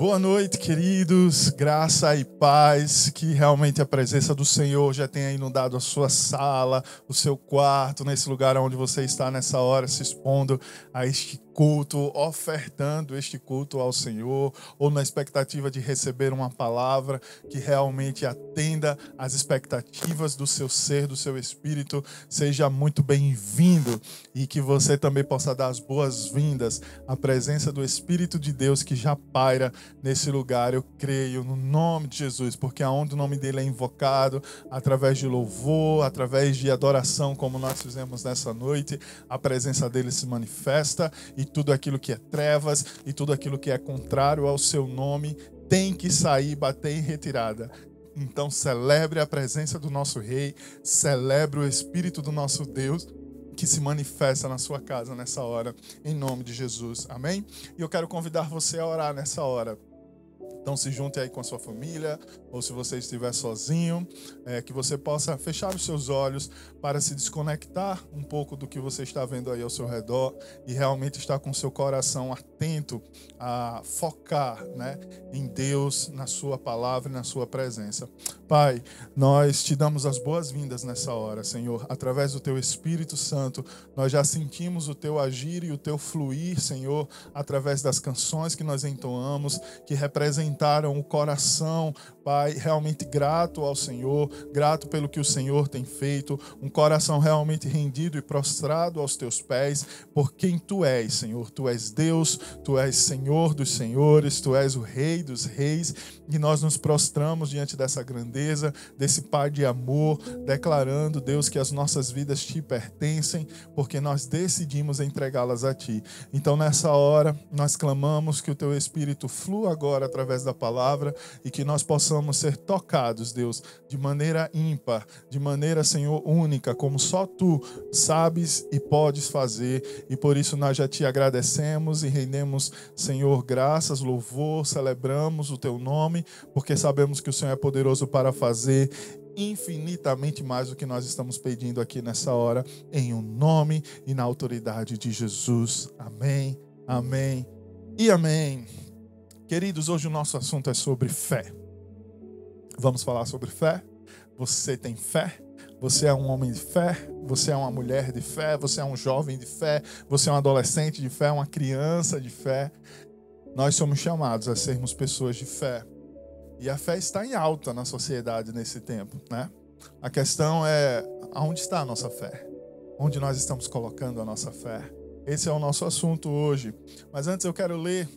Boa noite, queridos. Graça e paz. Que realmente a presença do Senhor já tenha inundado a sua sala, o seu quarto, nesse lugar onde você está nessa hora se expondo a este culto, ofertando este culto ao Senhor, ou na expectativa de receber uma palavra que realmente atenda às expectativas do seu ser, do seu espírito, seja muito bem-vindo e que você também possa dar as boas-vindas à presença do Espírito de Deus que já paira nesse lugar. Eu creio no nome de Jesus, porque aonde o nome dele é invocado, através de louvor, através de adoração, como nós fizemos nessa noite, a presença dele se manifesta e tudo aquilo que é trevas e tudo aquilo que é contrário ao seu nome tem que sair, bater em retirada. Então celebre a presença do nosso rei, celebre o espírito do nosso Deus que se manifesta na sua casa nessa hora, em nome de Jesus. Amém? E eu quero convidar você a orar nessa hora. Então se junte aí com a sua família, ou se você estiver sozinho, é, que você possa fechar os seus olhos para se desconectar um pouco do que você está vendo aí ao seu redor e realmente estar com o seu coração atento a focar né, em Deus, na sua palavra e na sua presença. Pai, nós te damos as boas-vindas nessa hora, Senhor. Através do teu Espírito Santo, nós já sentimos o teu agir e o teu fluir, Senhor, através das canções que nós entoamos, que representaram o coração, Pai, realmente grato ao Senhor, grato pelo que o Senhor tem feito, um coração realmente rendido e prostrado aos teus pés, por quem tu és, Senhor. Tu és Deus, tu és Senhor dos senhores, tu és o Rei dos reis, e nós nos prostramos diante dessa grandeza, desse Pai de amor, declarando, Deus, que as nossas vidas te pertencem, porque nós decidimos entregá-las a ti. Então, nessa hora, nós clamamos que o teu Espírito flua agora através da palavra e que nós possamos ser tocados, Deus, de maneira ímpar, de maneira, Senhor, única, como só tu sabes e podes fazer. E por isso nós já te agradecemos e rendemos, Senhor, graças, louvor, celebramos o teu nome, porque sabemos que o Senhor é poderoso para fazer infinitamente mais do que nós estamos pedindo aqui nessa hora, em o um nome e na autoridade de Jesus. Amém, amém e amém. Queridos, hoje o nosso assunto é sobre fé. Vamos falar sobre fé? Você tem fé? Você é um homem de fé, você é uma mulher de fé, você é um jovem de fé, você é um adolescente de fé, uma criança de fé. Nós somos chamados a sermos pessoas de fé. E a fé está em alta na sociedade nesse tempo, né? A questão é aonde está a nossa fé? Onde nós estamos colocando a nossa fé? Esse é o nosso assunto hoje. Mas antes eu quero ler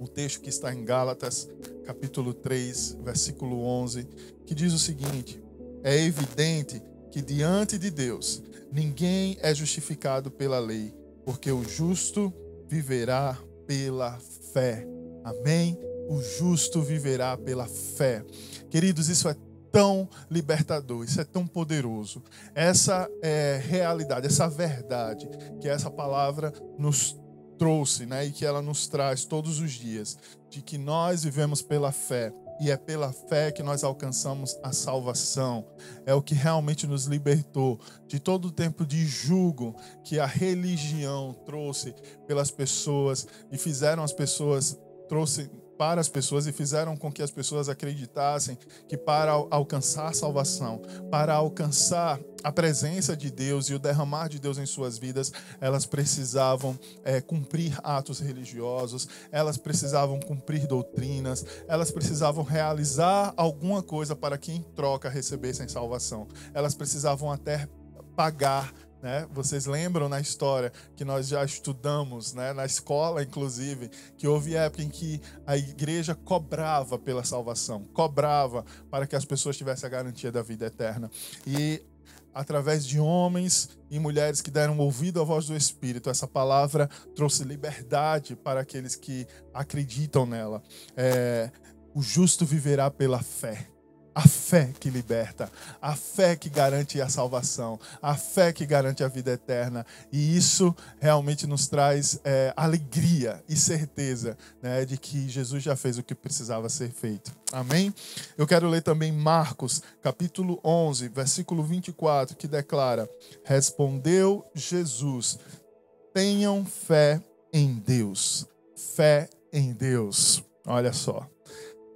o texto que está em Gálatas, capítulo 3, versículo 11, que diz o seguinte: é evidente que diante de Deus ninguém é justificado pela lei, porque o justo viverá pela fé. Amém? O justo viverá pela fé. Queridos, isso é tão libertador, isso é tão poderoso. Essa é realidade, essa verdade que essa palavra nos trouxe, né, e que ela nos traz todos os dias, de que nós vivemos pela fé e é pela fé que nós alcançamos a salvação. É o que realmente nos libertou de todo o tempo de julgo que a religião trouxe pelas pessoas e fizeram as pessoas trouxe para as pessoas e fizeram com que as pessoas acreditassem que para alcançar salvação, para alcançar a presença de Deus e o derramar de Deus em suas vidas, elas precisavam é, cumprir atos religiosos, elas precisavam cumprir doutrinas, elas precisavam realizar alguma coisa para que em troca recebessem salvação. Elas precisavam até pagar né? Vocês lembram na história que nós já estudamos, né? na escola, inclusive, que houve época em que a igreja cobrava pela salvação, cobrava para que as pessoas tivessem a garantia da vida eterna. E através de homens e mulheres que deram ouvido à voz do Espírito, essa palavra trouxe liberdade para aqueles que acreditam nela. É, o justo viverá pela fé. A fé que liberta, a fé que garante a salvação, a fé que garante a vida eterna. E isso realmente nos traz é, alegria e certeza né, de que Jesus já fez o que precisava ser feito. Amém? Eu quero ler também Marcos, capítulo 11, versículo 24, que declara: Respondeu Jesus: Tenham fé em Deus. Fé em Deus. Olha só.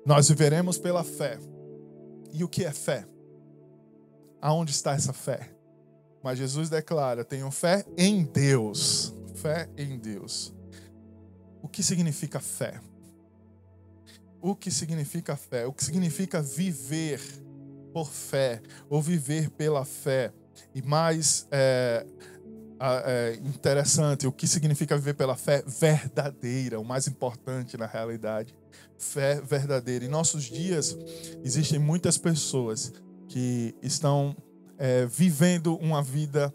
Nós viveremos pela fé. E o que é fé? Aonde está essa fé? Mas Jesus declara: tenho fé em Deus. Fé em Deus. O que significa fé? O que significa fé? O que significa viver por fé ou viver pela fé? E mais é, é, interessante, o que significa viver pela fé verdadeira, o mais importante na realidade. Fé verdadeira. Em nossos dias, existem muitas pessoas que estão é, vivendo uma vida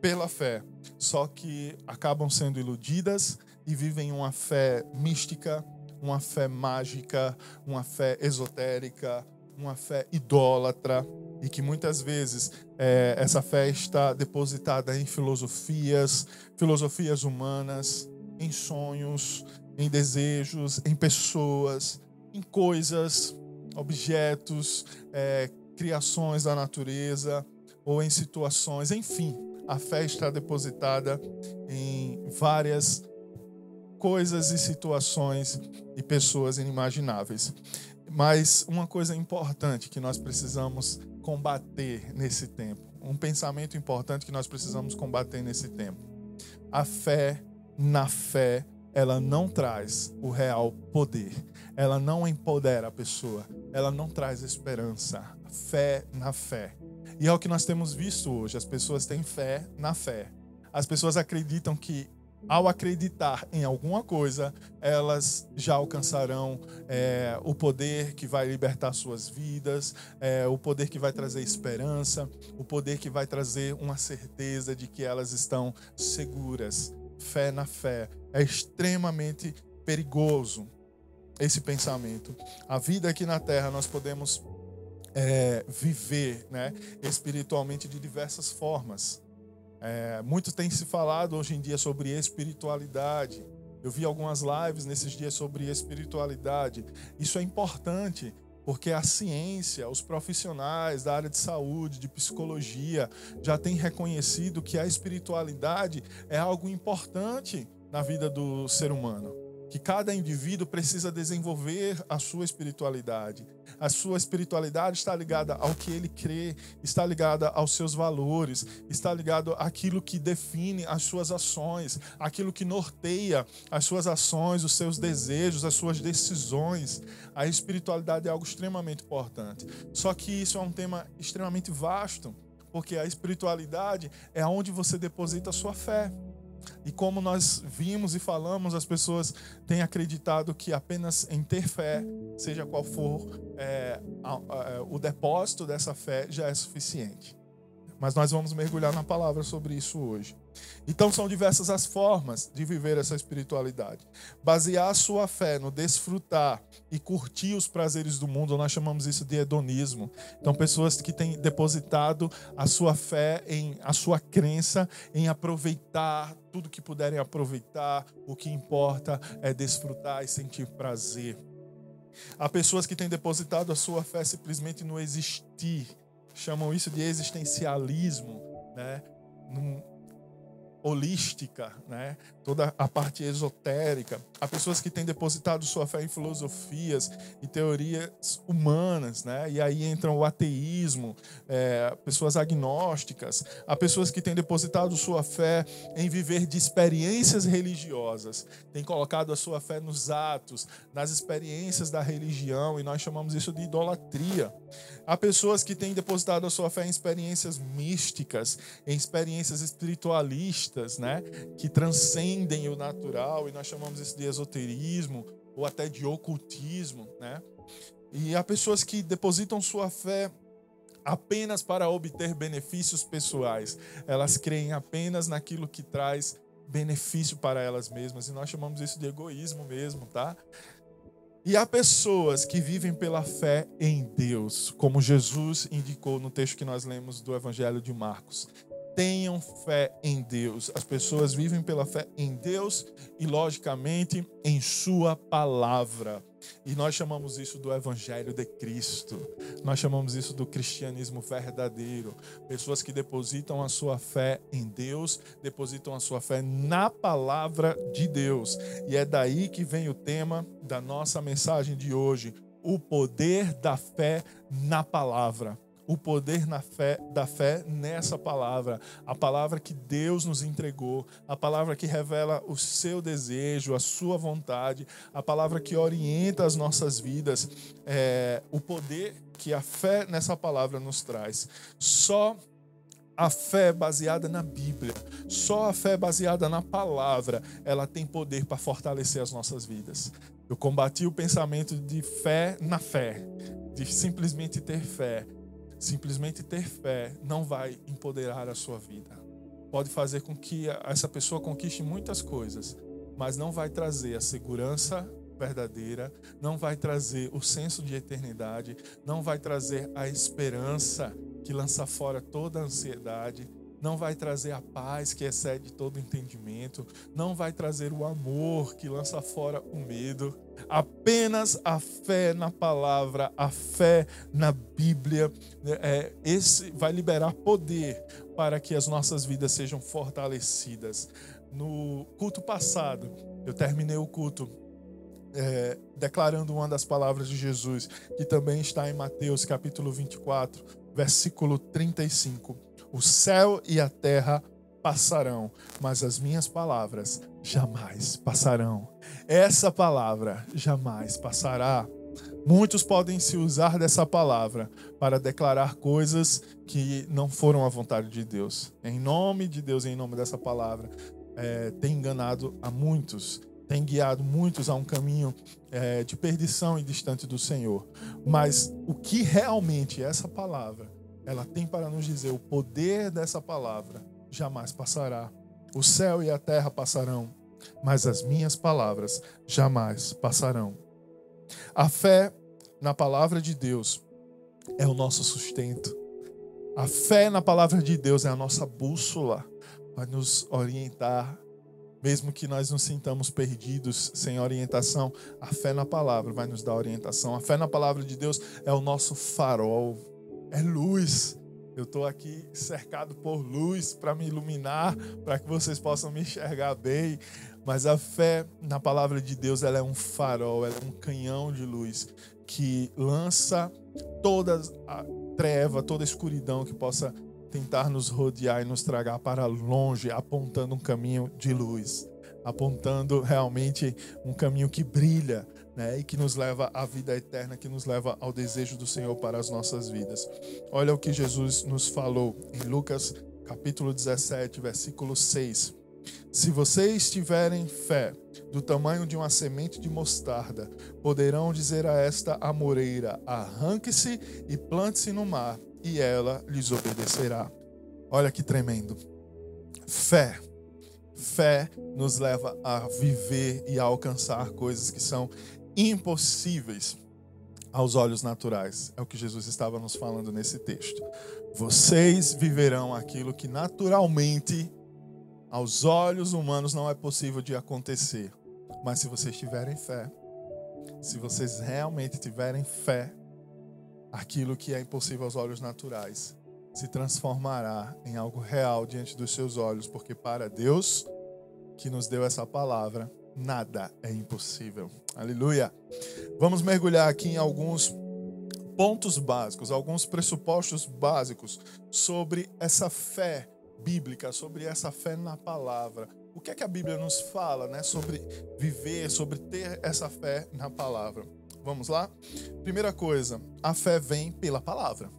pela fé, só que acabam sendo iludidas e vivem uma fé mística, uma fé mágica, uma fé esotérica, uma fé idólatra e que muitas vezes é, essa fé está depositada em filosofias, filosofias humanas, em sonhos, em desejos, em pessoas, em coisas, objetos, é, criações da natureza ou em situações, enfim, a fé está depositada em várias coisas e situações e pessoas inimagináveis. Mas uma coisa importante que nós precisamos combater nesse tempo, um pensamento importante que nós precisamos combater nesse tempo. A fé na fé, ela não traz o real poder. Ela não empodera a pessoa, ela não traz esperança. Fé na fé. E é o que nós temos visto hoje. As pessoas têm fé na fé. As pessoas acreditam que ao acreditar em alguma coisa, elas já alcançarão é, o poder que vai libertar suas vidas, é, o poder que vai trazer esperança, o poder que vai trazer uma certeza de que elas estão seguras. Fé na fé. É extremamente perigoso esse pensamento. A vida aqui na Terra nós podemos é, viver né, espiritualmente de diversas formas. É, muito tem se falado hoje em dia sobre espiritualidade. Eu vi algumas lives nesses dias sobre espiritualidade. Isso é importante porque a ciência, os profissionais da área de saúde, de psicologia, já têm reconhecido que a espiritualidade é algo importante na vida do ser humano que cada indivíduo precisa desenvolver a sua espiritualidade. A sua espiritualidade está ligada ao que ele crê, está ligada aos seus valores, está ligado àquilo que define as suas ações, aquilo que norteia as suas ações, os seus desejos, as suas decisões. A espiritualidade é algo extremamente importante. Só que isso é um tema extremamente vasto, porque a espiritualidade é onde você deposita a sua fé. E como nós vimos e falamos, as pessoas têm acreditado que apenas em ter fé, seja qual for é, a, a, o depósito dessa fé, já é suficiente. Mas nós vamos mergulhar na palavra sobre isso hoje. Então são diversas as formas de viver essa espiritualidade. Basear a sua fé no desfrutar e curtir os prazeres do mundo, nós chamamos isso de hedonismo. Então pessoas que têm depositado a sua fé em a sua crença em aproveitar tudo que puderem aproveitar, o que importa é desfrutar e sentir prazer. Há pessoas que têm depositado a sua fé simplesmente no existir, chamam isso de existencialismo, né? Holística, né? toda a parte esotérica. Há pessoas que têm depositado sua fé em filosofias e teorias humanas, né? e aí entra o ateísmo, é, pessoas agnósticas. Há pessoas que têm depositado sua fé em viver de experiências religiosas, têm colocado a sua fé nos atos, nas experiências da religião, e nós chamamos isso de idolatria. Há pessoas que têm depositado a sua fé em experiências místicas, em experiências espiritualistas, né? que transcendem o natural, e nós chamamos isso de esoterismo ou até de ocultismo. Né? E há pessoas que depositam sua fé apenas para obter benefícios pessoais. Elas creem apenas naquilo que traz benefício para elas mesmas, e nós chamamos isso de egoísmo mesmo, tá? E há pessoas que vivem pela fé em Deus, como Jesus indicou no texto que nós lemos do Evangelho de Marcos. Tenham fé em Deus. As pessoas vivem pela fé em Deus e, logicamente, em Sua palavra. E nós chamamos isso do Evangelho de Cristo. Nós chamamos isso do cristianismo verdadeiro. Pessoas que depositam a sua fé em Deus, depositam a sua fé na palavra de Deus. E é daí que vem o tema da nossa mensagem de hoje: o poder da fé na palavra o poder na fé, da fé nessa palavra, a palavra que Deus nos entregou, a palavra que revela o seu desejo, a sua vontade, a palavra que orienta as nossas vidas, é, o poder que a fé nessa palavra nos traz. Só a fé baseada na Bíblia, só a fé baseada na palavra, ela tem poder para fortalecer as nossas vidas. Eu combati o pensamento de fé na fé, de simplesmente ter fé. Simplesmente ter fé não vai empoderar a sua vida. Pode fazer com que essa pessoa conquiste muitas coisas, mas não vai trazer a segurança verdadeira, não vai trazer o senso de eternidade, não vai trazer a esperança que lança fora toda a ansiedade, não vai trazer a paz que excede todo entendimento, não vai trazer o amor que lança fora o medo. Apenas a fé na palavra, a fé na Bíblia, né, é, esse vai liberar poder para que as nossas vidas sejam fortalecidas. No culto passado, eu terminei o culto é, declarando uma das palavras de Jesus, que também está em Mateus capítulo 24, versículo 35 o céu e a terra passarão, mas as minhas palavras jamais passarão. Essa palavra jamais passará. Muitos podem se usar dessa palavra para declarar coisas que não foram à vontade de Deus. Em nome de Deus, em nome dessa palavra, é, tem enganado a muitos, tem guiado muitos a um caminho é, de perdição e distante do Senhor. Mas o que realmente essa palavra ela tem para nos dizer: o poder dessa palavra jamais passará. O céu e a terra passarão, mas as minhas palavras jamais passarão. A fé na palavra de Deus é o nosso sustento. A fé na palavra de Deus é a nossa bússola, vai nos orientar, mesmo que nós nos sintamos perdidos, sem orientação. A fé na palavra vai nos dar orientação. A fé na palavra de Deus é o nosso farol, é luz. Eu estou aqui cercado por luz para me iluminar, para que vocês possam me enxergar bem. Mas a fé na palavra de Deus ela é um farol, ela é um canhão de luz que lança toda a treva, toda a escuridão que possa tentar nos rodear e nos tragar para longe, apontando um caminho de luz, apontando realmente um caminho que brilha, né, e que nos leva à vida eterna, que nos leva ao desejo do Senhor para as nossas vidas. Olha o que Jesus nos falou em Lucas capítulo 17, versículo 6. Se vocês tiverem fé do tamanho de uma semente de mostarda, poderão dizer a esta amoreira: arranque-se e plante-se no mar, e ela lhes obedecerá. Olha que tremendo. Fé. Fé nos leva a viver e a alcançar coisas que são impossíveis aos olhos naturais. É o que Jesus estava nos falando nesse texto. Vocês viverão aquilo que naturalmente aos olhos humanos não é possível de acontecer. Mas se vocês tiverem fé, se vocês realmente tiverem fé, aquilo que é impossível aos olhos naturais se transformará em algo real diante dos seus olhos, porque para Deus que nos deu essa palavra, nada é impossível. Aleluia. Vamos mergulhar aqui em alguns pontos básicos, alguns pressupostos básicos sobre essa fé bíblica, sobre essa fé na palavra. O que é que a Bíblia nos fala, né, sobre viver, sobre ter essa fé na palavra? Vamos lá? Primeira coisa, a fé vem pela palavra.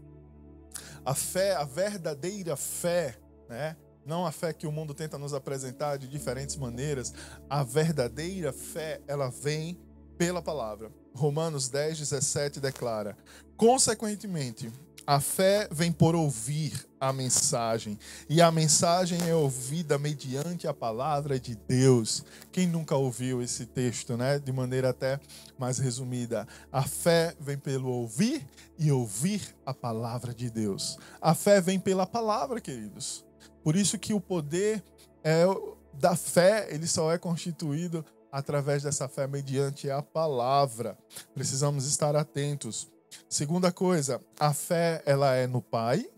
A fé, a verdadeira fé, né, não a fé que o mundo tenta nos apresentar de diferentes maneiras. A verdadeira fé, ela vem pela palavra. Romanos 10, 17 declara: Consequentemente, a fé vem por ouvir a mensagem, e a mensagem é ouvida mediante a palavra de Deus. Quem nunca ouviu esse texto, né? De maneira até mais resumida. A fé vem pelo ouvir e ouvir a palavra de Deus. A fé vem pela palavra, queridos. Por isso que o poder é, da fé, ele só é constituído através dessa fé mediante a palavra. Precisamos estar atentos. Segunda coisa, a fé ela é no Pai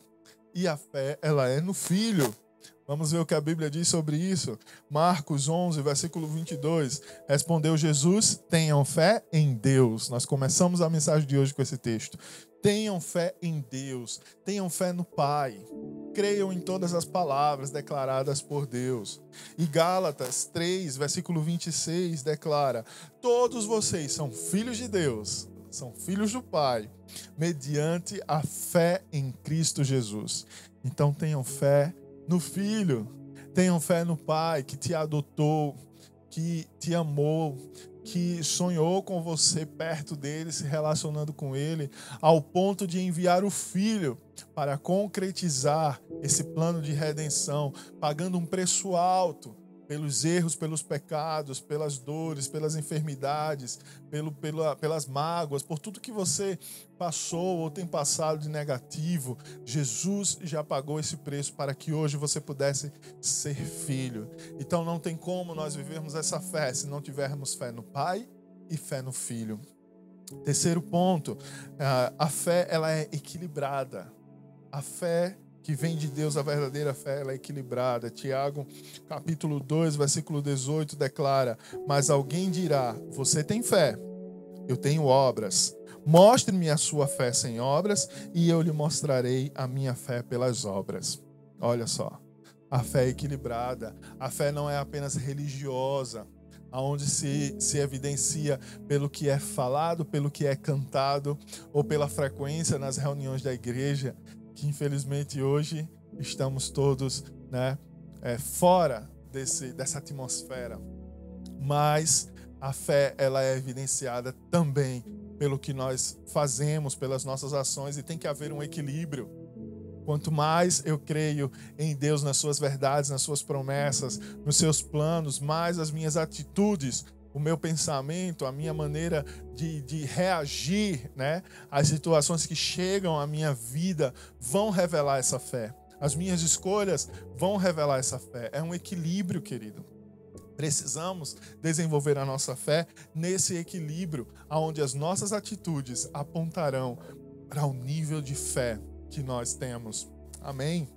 e a fé ela é no Filho. Vamos ver o que a Bíblia diz sobre isso. Marcos 11, versículo 22. Respondeu Jesus: Tenham fé em Deus. Nós começamos a mensagem de hoje com esse texto. Tenham fé em Deus, tenham fé no Pai, creiam em todas as palavras declaradas por Deus. E Gálatas 3, versículo 26 declara: Todos vocês são filhos de Deus, são filhos do Pai, mediante a fé em Cristo Jesus. Então tenham fé no Filho, tenham fé no Pai que te adotou, que te amou, que sonhou com você perto dele, se relacionando com ele, ao ponto de enviar o filho para concretizar esse plano de redenção, pagando um preço alto pelos erros, pelos pecados, pelas dores, pelas enfermidades, pelo, pela, pelas mágoas, por tudo que você passou ou tem passado de negativo. Jesus já pagou esse preço para que hoje você pudesse ser filho. Então não tem como nós vivermos essa fé se não tivermos fé no Pai e fé no Filho. Terceiro ponto, a fé ela é equilibrada. A fé que vem de Deus, a verdadeira fé, ela é equilibrada. Tiago, capítulo 2, versículo 18, declara: Mas alguém dirá: Você tem fé, eu tenho obras. Mostre-me a sua fé sem obras, e eu lhe mostrarei a minha fé pelas obras. Olha só, a fé é equilibrada. A fé não é apenas religiosa, aonde se, se evidencia pelo que é falado, pelo que é cantado, ou pela frequência nas reuniões da igreja, que infelizmente hoje estamos todos né, é, fora desse, dessa atmosfera. Mas a fé ela é evidenciada também pelo que nós fazemos, pelas nossas ações, e tem que haver um equilíbrio. Quanto mais eu creio em Deus, nas suas verdades, nas suas promessas, nos seus planos, mais as minhas atitudes o meu pensamento, a minha maneira de, de reagir né, às situações que chegam à minha vida vão revelar essa fé. As minhas escolhas vão revelar essa fé. É um equilíbrio, querido. Precisamos desenvolver a nossa fé nesse equilíbrio, onde as nossas atitudes apontarão para o nível de fé que nós temos. Amém?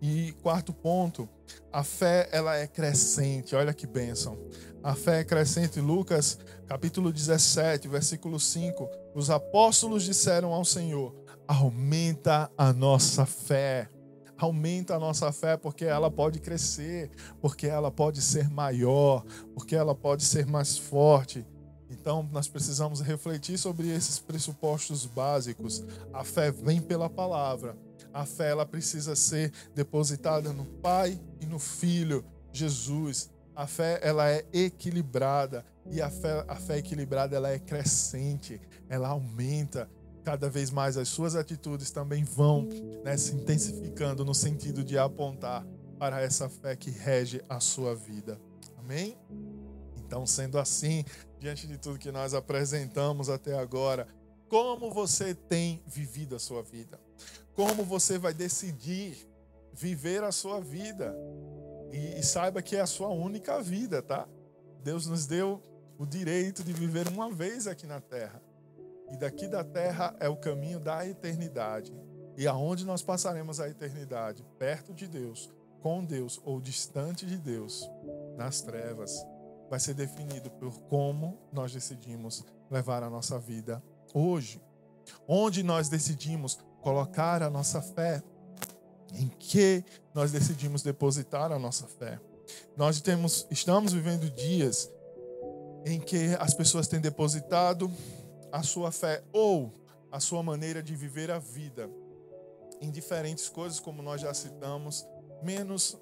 E quarto ponto, a fé ela é crescente. Olha que bênção. A fé é crescente. Lucas, capítulo 17, versículo 5. Os apóstolos disseram ao Senhor: Aumenta a nossa fé. Aumenta a nossa fé porque ela pode crescer, porque ela pode ser maior, porque ela pode ser mais forte. Então, nós precisamos refletir sobre esses pressupostos básicos. A fé vem pela palavra. A fé ela precisa ser depositada no Pai e no Filho, Jesus. A fé ela é equilibrada e a fé, a fé equilibrada ela é crescente, ela aumenta cada vez mais as suas atitudes também vão né, se intensificando no sentido de apontar para essa fé que rege a sua vida. Amém? Então, sendo assim, diante de tudo que nós apresentamos até agora, como você tem vivido a sua vida? Como você vai decidir viver a sua vida? E, e saiba que é a sua única vida, tá? Deus nos deu o direito de viver uma vez aqui na terra. E daqui da terra é o caminho da eternidade. E aonde nós passaremos a eternidade? Perto de Deus, com Deus ou distante de Deus, nas trevas, vai ser definido por como nós decidimos levar a nossa vida hoje. Onde nós decidimos colocar a nossa fé em que nós decidimos depositar a nossa fé. Nós temos, estamos vivendo dias em que as pessoas têm depositado a sua fé ou a sua maneira de viver a vida em diferentes coisas, como nós já citamos, menos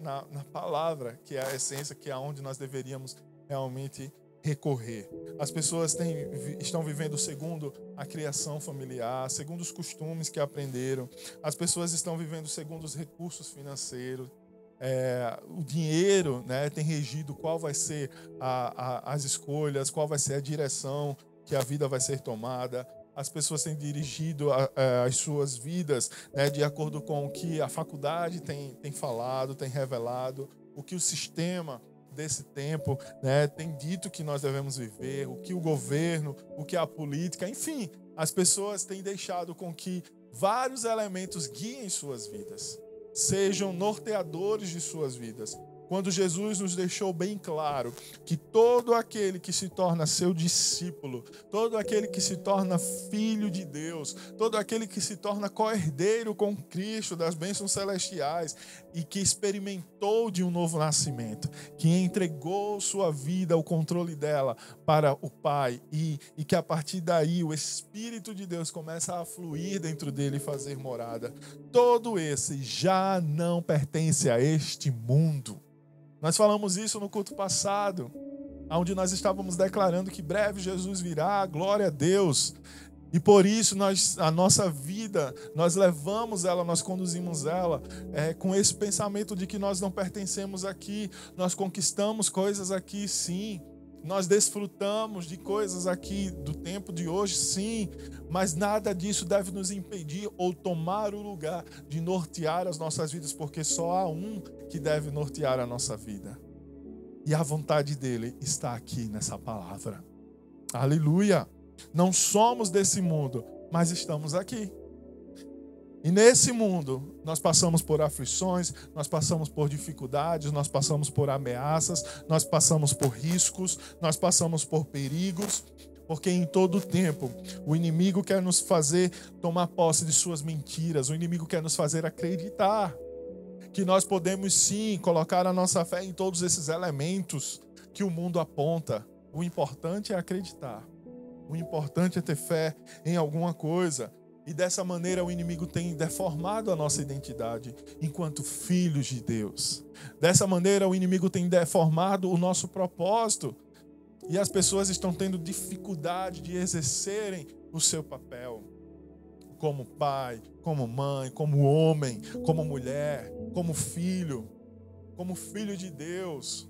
na, na palavra, que é a essência, que é aonde nós deveríamos realmente recorrer. As pessoas têm, estão vivendo segundo a criação familiar, segundo os costumes que aprenderam. As pessoas estão vivendo segundo os recursos financeiros. É, o dinheiro né, tem regido qual vai ser a, a, as escolhas, qual vai ser a direção que a vida vai ser tomada. as pessoas têm dirigido a, a, as suas vidas né, de acordo com o que a faculdade tem, tem falado, tem revelado, o que o sistema desse tempo né, tem dito que nós devemos viver, o que o governo, o que a política, enfim, as pessoas têm deixado com que vários elementos guiem suas vidas, sejam norteadores de suas vidas. Quando Jesus nos deixou bem claro que todo aquele que se torna seu discípulo, todo aquele que se torna filho de Deus, todo aquele que se torna co-herdeiro com Cristo das bênçãos celestiais e que experimentou de um novo nascimento, que entregou sua vida, o controle dela para o Pai e, e que a partir daí o Espírito de Deus começa a fluir dentro dele e fazer morada, todo esse já não pertence a este mundo nós falamos isso no culto passado, onde nós estávamos declarando que breve Jesus virá, glória a Deus. E por isso nós, a nossa vida, nós levamos ela, nós conduzimos ela é, com esse pensamento de que nós não pertencemos aqui, nós conquistamos coisas aqui, sim, nós desfrutamos de coisas aqui do tempo de hoje, sim, mas nada disso deve nos impedir ou tomar o lugar de nortear as nossas vidas, porque só há um que deve nortear a nossa vida. E a vontade dele está aqui nessa palavra. Aleluia! Não somos desse mundo, mas estamos aqui. E nesse mundo, nós passamos por aflições, nós passamos por dificuldades, nós passamos por ameaças, nós passamos por riscos, nós passamos por perigos, porque em todo tempo o inimigo quer nos fazer tomar posse de suas mentiras, o inimigo quer nos fazer acreditar que nós podemos sim colocar a nossa fé em todos esses elementos que o mundo aponta. O importante é acreditar. O importante é ter fé em alguma coisa. E dessa maneira o inimigo tem deformado a nossa identidade enquanto filhos de Deus. Dessa maneira o inimigo tem deformado o nosso propósito. E as pessoas estão tendo dificuldade de exercerem o seu papel como pai, como mãe, como homem, como mulher, como filho, como filho de Deus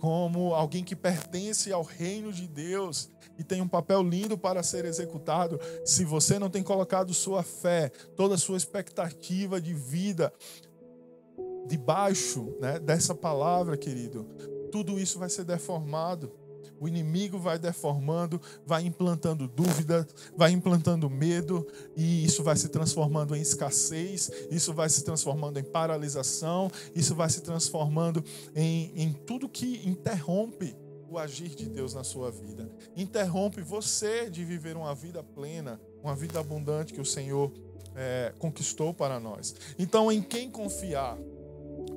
como alguém que pertence ao reino de Deus e tem um papel lindo para ser executado, se você não tem colocado sua fé, toda a sua expectativa de vida debaixo né, dessa palavra, querido, tudo isso vai ser deformado. O inimigo vai deformando, vai implantando dúvida, vai implantando medo, e isso vai se transformando em escassez, isso vai se transformando em paralisação, isso vai se transformando em, em tudo que interrompe o agir de Deus na sua vida. Interrompe você de viver uma vida plena, uma vida abundante que o Senhor é, conquistou para nós. Então, em quem confiar?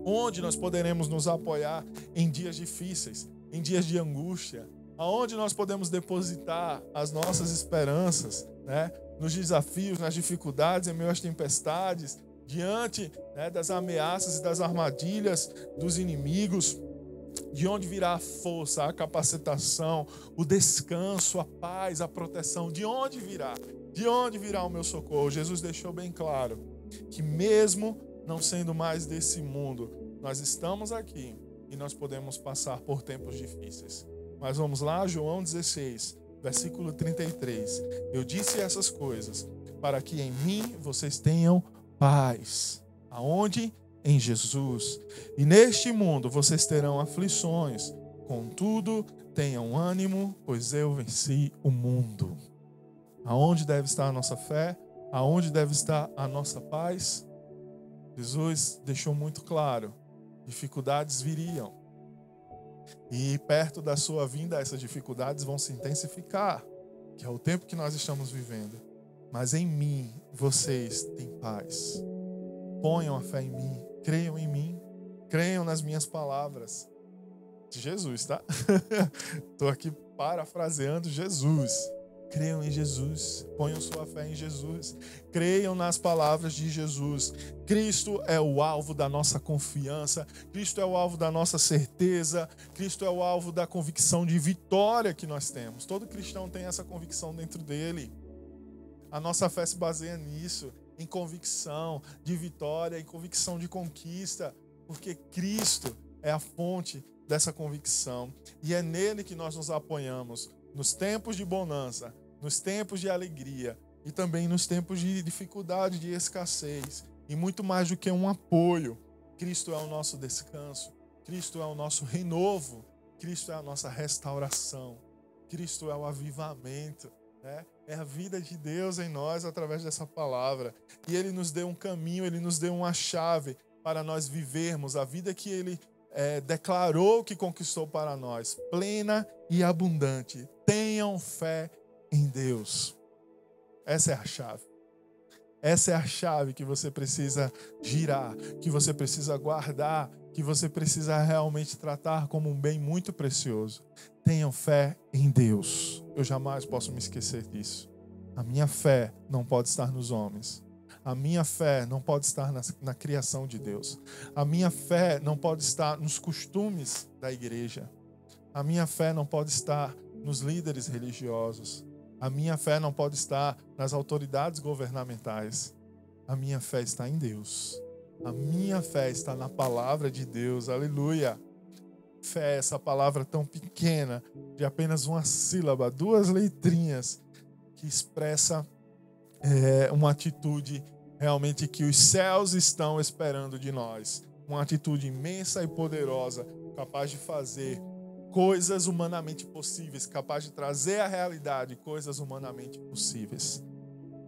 Onde nós poderemos nos apoiar em dias difíceis? Em dias de angústia, aonde nós podemos depositar as nossas esperanças, né? Nos desafios, nas dificuldades, em meio às tempestades, diante né, das ameaças e das armadilhas dos inimigos, de onde virá a força, a capacitação, o descanso, a paz, a proteção, de onde virá? De onde virá o meu socorro? Jesus deixou bem claro que mesmo não sendo mais desse mundo, nós estamos aqui e nós podemos passar por tempos difíceis. Mas vamos lá, João 16, versículo 33. Eu disse essas coisas para que em mim vocês tenham paz. Aonde? Em Jesus. E neste mundo vocês terão aflições. Contudo, tenham ânimo, pois eu venci o mundo. Aonde deve estar a nossa fé? Aonde deve estar a nossa paz? Jesus deixou muito claro dificuldades viriam. E perto da sua vinda, essas dificuldades vão se intensificar, que é o tempo que nós estamos vivendo. Mas em mim, vocês têm paz. Ponham a fé em mim, creiam em mim, creiam nas minhas palavras. De Jesus, tá? Estou aqui parafraseando Jesus. Creiam em Jesus, ponham sua fé em Jesus, creiam nas palavras de Jesus. Cristo é o alvo da nossa confiança, Cristo é o alvo da nossa certeza, Cristo é o alvo da convicção de vitória que nós temos. Todo cristão tem essa convicção dentro dele. A nossa fé se baseia nisso, em convicção de vitória, em convicção de conquista, porque Cristo é a fonte dessa convicção e é nele que nós nos apoiamos nos tempos de bonança nos tempos de alegria e também nos tempos de dificuldade, de escassez. E muito mais do que um apoio, Cristo é o nosso descanso, Cristo é o nosso renovo, Cristo é a nossa restauração, Cristo é o avivamento. Né? É a vida de Deus em nós através dessa palavra. E Ele nos deu um caminho, Ele nos deu uma chave para nós vivermos a vida que Ele é, declarou que conquistou para nós, plena e abundante. Tenham fé em Deus. Essa é a chave. Essa é a chave que você precisa girar, que você precisa guardar, que você precisa realmente tratar como um bem muito precioso. Tenham fé em Deus. Eu jamais posso me esquecer disso. A minha fé não pode estar nos homens. A minha fé não pode estar na, na criação de Deus. A minha fé não pode estar nos costumes da igreja. A minha fé não pode estar nos líderes religiosos. A minha fé não pode estar nas autoridades governamentais. A minha fé está em Deus. A minha fé está na palavra de Deus. Aleluia. Fé, essa palavra tão pequena, de apenas uma sílaba, duas letrinhas, que expressa é, uma atitude realmente que os céus estão esperando de nós. Uma atitude imensa e poderosa, capaz de fazer coisas humanamente possíveis, capaz de trazer à realidade coisas humanamente possíveis.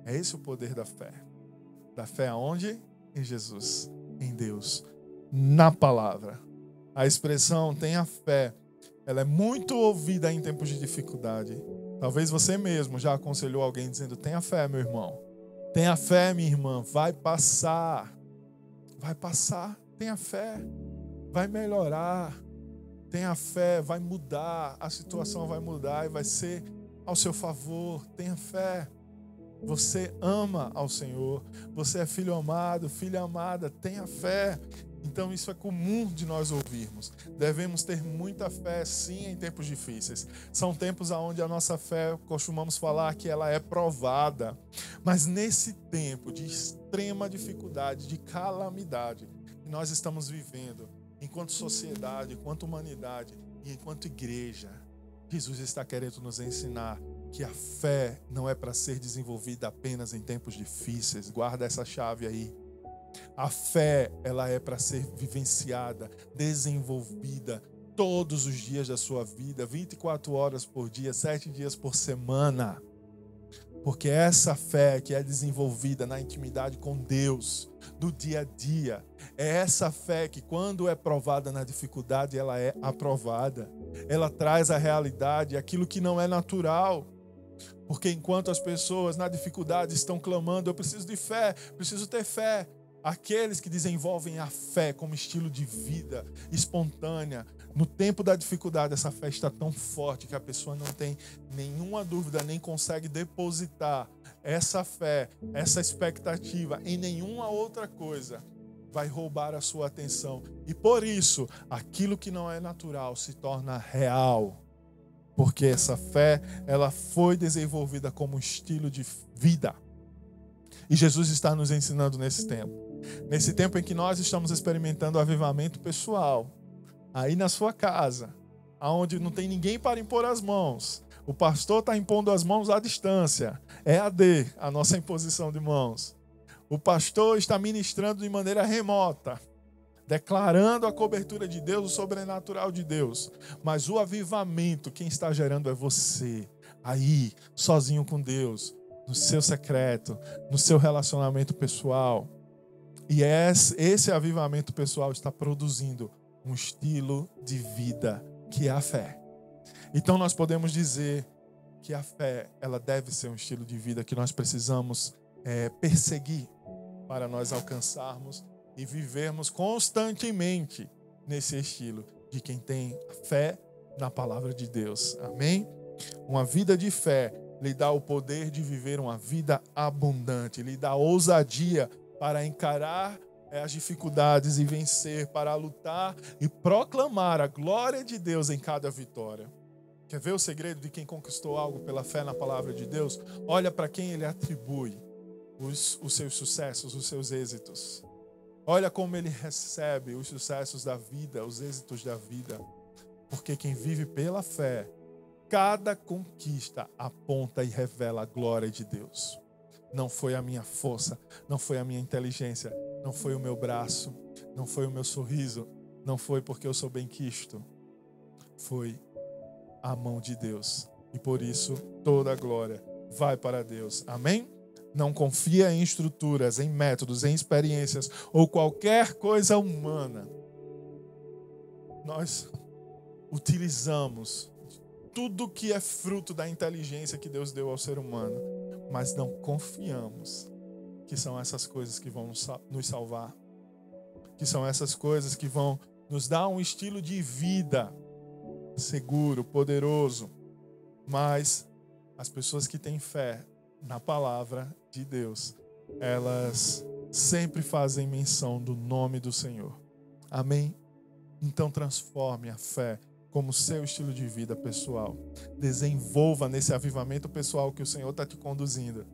É esse o poder da fé. Da fé aonde? Em Jesus, em Deus, na palavra. A expressão tenha fé, ela é muito ouvida em tempos de dificuldade. Talvez você mesmo já aconselhou alguém dizendo: tenha fé, meu irmão. Tenha fé, minha irmã. Vai passar. Vai passar. Tenha fé. Vai melhorar Tenha fé, vai mudar, a situação vai mudar e vai ser ao seu favor. Tenha fé. Você ama ao Senhor, você é filho amado, filha amada, tenha fé. Então isso é comum de nós ouvirmos. Devemos ter muita fé sim em tempos difíceis. São tempos onde a nossa fé, costumamos falar que ela é provada. Mas nesse tempo de extrema dificuldade, de calamidade que nós estamos vivendo, enquanto sociedade, enquanto humanidade e enquanto igreja, Jesus está querendo nos ensinar que a fé não é para ser desenvolvida apenas em tempos difíceis. Guarda essa chave aí. A fé, ela é para ser vivenciada, desenvolvida todos os dias da sua vida, 24 horas por dia, 7 dias por semana. Porque essa fé que é desenvolvida na intimidade com Deus, do dia a dia, é essa fé que, quando é provada na dificuldade, ela é aprovada. Ela traz à realidade aquilo que não é natural. Porque enquanto as pessoas na dificuldade estão clamando, eu preciso de fé, preciso ter fé. Aqueles que desenvolvem a fé como estilo de vida espontânea, no tempo da dificuldade, essa fé está tão forte que a pessoa não tem nenhuma dúvida, nem consegue depositar essa fé, essa expectativa em nenhuma outra coisa. Vai roubar a sua atenção. E por isso, aquilo que não é natural se torna real. Porque essa fé, ela foi desenvolvida como estilo de vida. E Jesus está nos ensinando nesse tempo. Nesse tempo em que nós estamos experimentando o avivamento pessoal aí na sua casa, aonde não tem ninguém para impor as mãos. O pastor está impondo as mãos à distância. É a D, a nossa imposição de mãos. O pastor está ministrando de maneira remota, declarando a cobertura de Deus, o sobrenatural de Deus. Mas o avivamento, quem está gerando é você, aí, sozinho com Deus, no seu secreto, no seu relacionamento pessoal. E esse avivamento pessoal está produzindo um estilo de vida que é a fé. Então nós podemos dizer que a fé ela deve ser um estilo de vida que nós precisamos é, perseguir para nós alcançarmos e vivermos constantemente nesse estilo de quem tem fé na palavra de Deus. Amém? Uma vida de fé lhe dá o poder de viver uma vida abundante, lhe dá ousadia para encarar é, as dificuldades e vencer, para lutar e proclamar a glória de Deus em cada vitória. Quer ver o segredo de quem conquistou algo pela fé na palavra de Deus? Olha para quem ele atribui os, os seus sucessos, os seus êxitos. Olha como ele recebe os sucessos da vida, os êxitos da vida. Porque quem vive pela fé cada conquista aponta e revela a glória de Deus. Não foi a minha força, não foi a minha inteligência, não foi o meu braço, não foi o meu sorriso, não foi porque eu sou bem quisto. Foi a mão de Deus. E por isso toda a glória vai para Deus. Amém? Não confia em estruturas, em métodos, em experiências ou qualquer coisa humana. Nós utilizamos tudo que é fruto da inteligência que Deus deu ao ser humano, mas não confiamos que são essas coisas que vão nos salvar, que são essas coisas que vão nos dar um estilo de vida seguro, poderoso. Mas as pessoas que têm fé na palavra de Deus, elas sempre fazem menção do nome do Senhor. Amém? Então transforme a fé como seu estilo de vida pessoal. Desenvolva nesse avivamento pessoal que o Senhor está te conduzindo.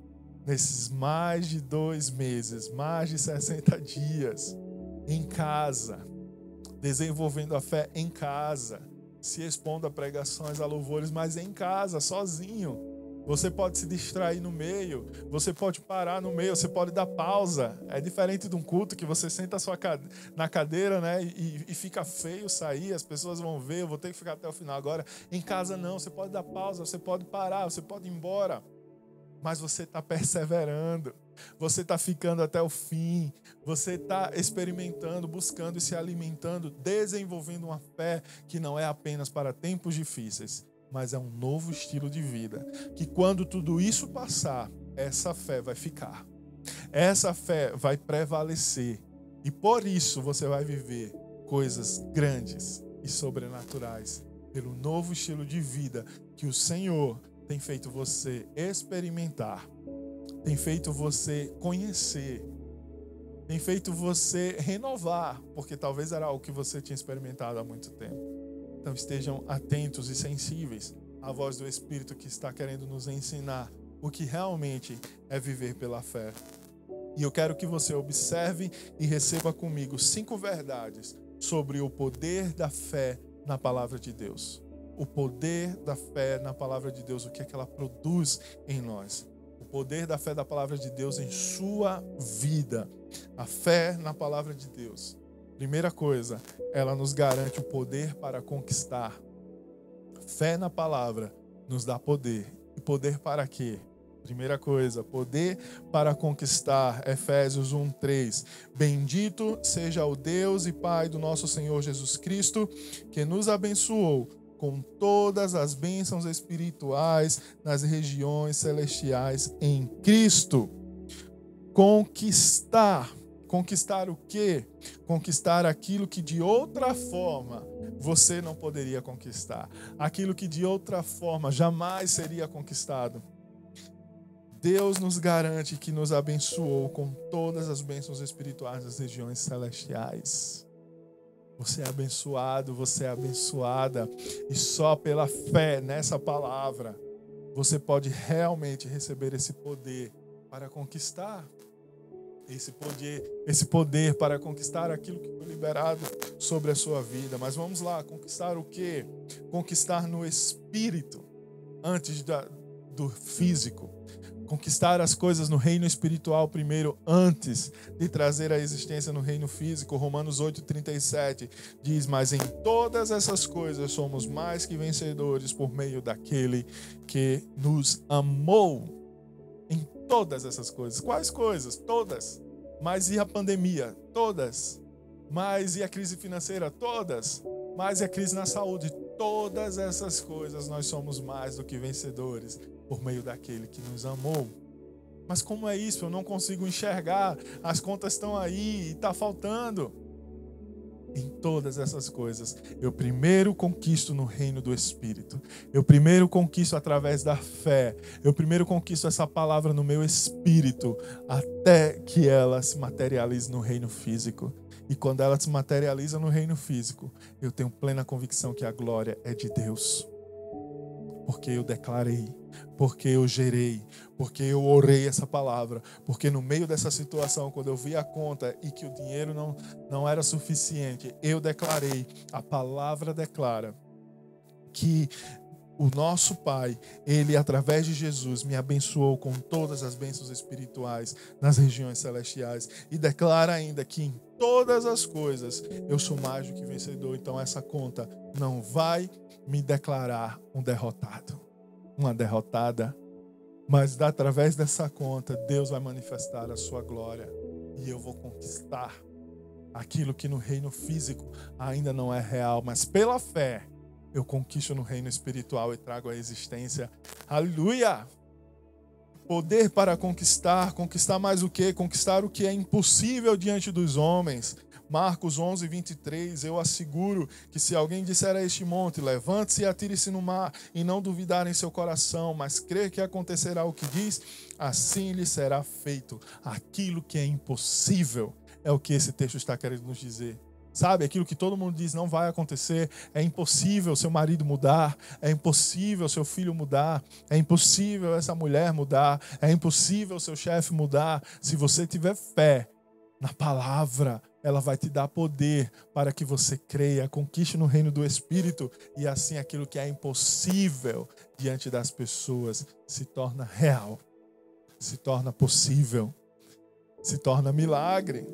Nesses mais de dois meses, mais de 60 dias, em casa, desenvolvendo a fé em casa, se expondo a pregações, a louvores, mas em casa, sozinho você pode se distrair no meio, você pode parar no meio, você pode dar pausa. É diferente de um culto que você senta sua na cadeira né, e, e fica feio sair, as pessoas vão ver, eu vou ter que ficar até o final. Agora, em casa não, você pode dar pausa, você pode parar, você pode ir embora. Mas você está perseverando, você está ficando até o fim, você está experimentando, buscando e se alimentando, desenvolvendo uma fé que não é apenas para tempos difíceis, mas é um novo estilo de vida. Que quando tudo isso passar, essa fé vai ficar. Essa fé vai prevalecer. E por isso você vai viver coisas grandes e sobrenaturais pelo novo estilo de vida que o Senhor tem feito você experimentar, tem feito você conhecer, tem feito você renovar, porque talvez era algo que você tinha experimentado há muito tempo. Então estejam atentos e sensíveis à voz do Espírito que está querendo nos ensinar o que realmente é viver pela fé. E eu quero que você observe e receba comigo cinco verdades sobre o poder da fé na palavra de Deus. O poder da fé na palavra de Deus, o que é que ela produz em nós. O poder da fé da palavra de Deus em sua vida. A fé na palavra de Deus Primeira coisa, ela nos garante o poder para conquistar. Fé na palavra nos dá poder. E poder para quê? Primeira coisa, poder para conquistar. Efésios 1:3. Bendito seja o Deus e Pai do nosso Senhor Jesus Cristo, que nos abençoou com todas as bênçãos espirituais nas regiões celestiais em Cristo. Conquistar Conquistar o quê? Conquistar aquilo que de outra forma você não poderia conquistar. Aquilo que de outra forma jamais seria conquistado. Deus nos garante que nos abençoou com todas as bênçãos espirituais das regiões celestiais. Você é abençoado, você é abençoada, e só pela fé nessa palavra você pode realmente receber esse poder para conquistar esse poder, esse poder para conquistar aquilo que foi liberado sobre a sua vida. Mas vamos lá, conquistar o que? Conquistar no espírito antes da, do físico. Conquistar as coisas no reino espiritual primeiro, antes de trazer a existência no reino físico. Romanos 8,37 diz: Mas em todas essas coisas somos mais que vencedores por meio daquele que nos amou todas essas coisas. Quais coisas? Todas. Mas e a pandemia? Todas. Mas e a crise financeira? Todas. Mas e a crise na saúde? Todas essas coisas nós somos mais do que vencedores por meio daquele que nos amou. Mas como é isso? Eu não consigo enxergar. As contas estão aí e está faltando em todas essas coisas, eu primeiro conquisto no reino do Espírito. Eu primeiro conquisto através da fé. Eu primeiro conquisto essa palavra no meu espírito, até que ela se materialize no reino físico. E quando ela se materializa no reino físico, eu tenho plena convicção que a glória é de Deus. Porque eu declarei, porque eu gerei, porque eu orei essa palavra, porque no meio dessa situação, quando eu vi a conta e que o dinheiro não, não era suficiente, eu declarei, a palavra declara que o nosso Pai, ele através de Jesus me abençoou com todas as bênçãos espirituais nas regiões celestiais e declara ainda que em todas as coisas eu sou mais do que vencedor. Então essa conta não vai me declarar um derrotado, uma derrotada, mas através dessa conta Deus vai manifestar a sua glória e eu vou conquistar aquilo que no reino físico ainda não é real, mas pela fé eu conquisto no reino espiritual e trago a existência. Aleluia! Poder para conquistar, conquistar mais o que? Conquistar o que é impossível diante dos homens. Marcos 11, 23, eu asseguro que se alguém disser a este monte, levante-se e atire-se no mar, e não duvidar em seu coração, mas crer que acontecerá o que diz, assim lhe será feito. Aquilo que é impossível é o que esse texto está querendo nos dizer. Sabe, aquilo que todo mundo diz não vai acontecer, é impossível seu marido mudar, é impossível seu filho mudar, é impossível essa mulher mudar, é impossível seu chefe mudar. Se você tiver fé na palavra, ela vai te dar poder para que você creia, conquiste no reino do Espírito e assim aquilo que é impossível diante das pessoas se torna real, se torna possível, se torna milagre.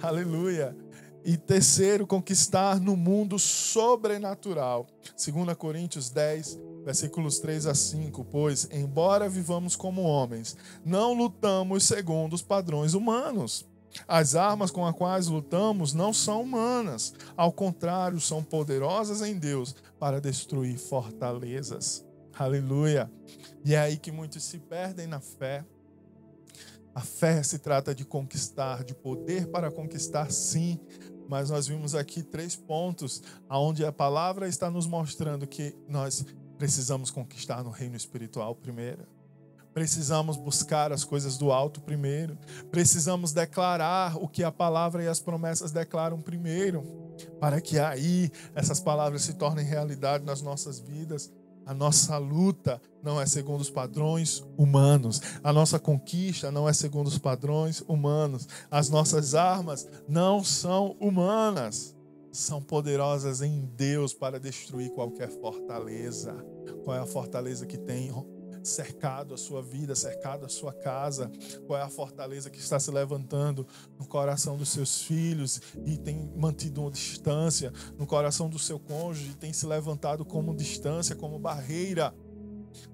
Aleluia. E terceiro, conquistar no mundo sobrenatural. 2 Coríntios 10, versículos 3 a 5. Pois, embora vivamos como homens, não lutamos segundo os padrões humanos. As armas com as quais lutamos não são humanas, ao contrário, são poderosas em Deus para destruir fortalezas. Aleluia. E é aí que muitos se perdem na fé. A fé se trata de conquistar, de poder para conquistar, sim, mas nós vimos aqui três pontos aonde a palavra está nos mostrando que nós precisamos conquistar no reino espiritual primeiro. Precisamos buscar as coisas do alto primeiro. Precisamos declarar o que a palavra e as promessas declaram primeiro, para que aí essas palavras se tornem realidade nas nossas vidas. A nossa luta não é segundo os padrões humanos. A nossa conquista não é segundo os padrões humanos. As nossas armas não são humanas. São poderosas em Deus para destruir qualquer fortaleza. Qual é a fortaleza que tem cercado a sua vida, cercado a sua casa? Qual é a fortaleza que está se levantando no coração dos seus filhos e tem mantido uma distância, no coração do seu cônjuge tem se levantado como distância, como barreira?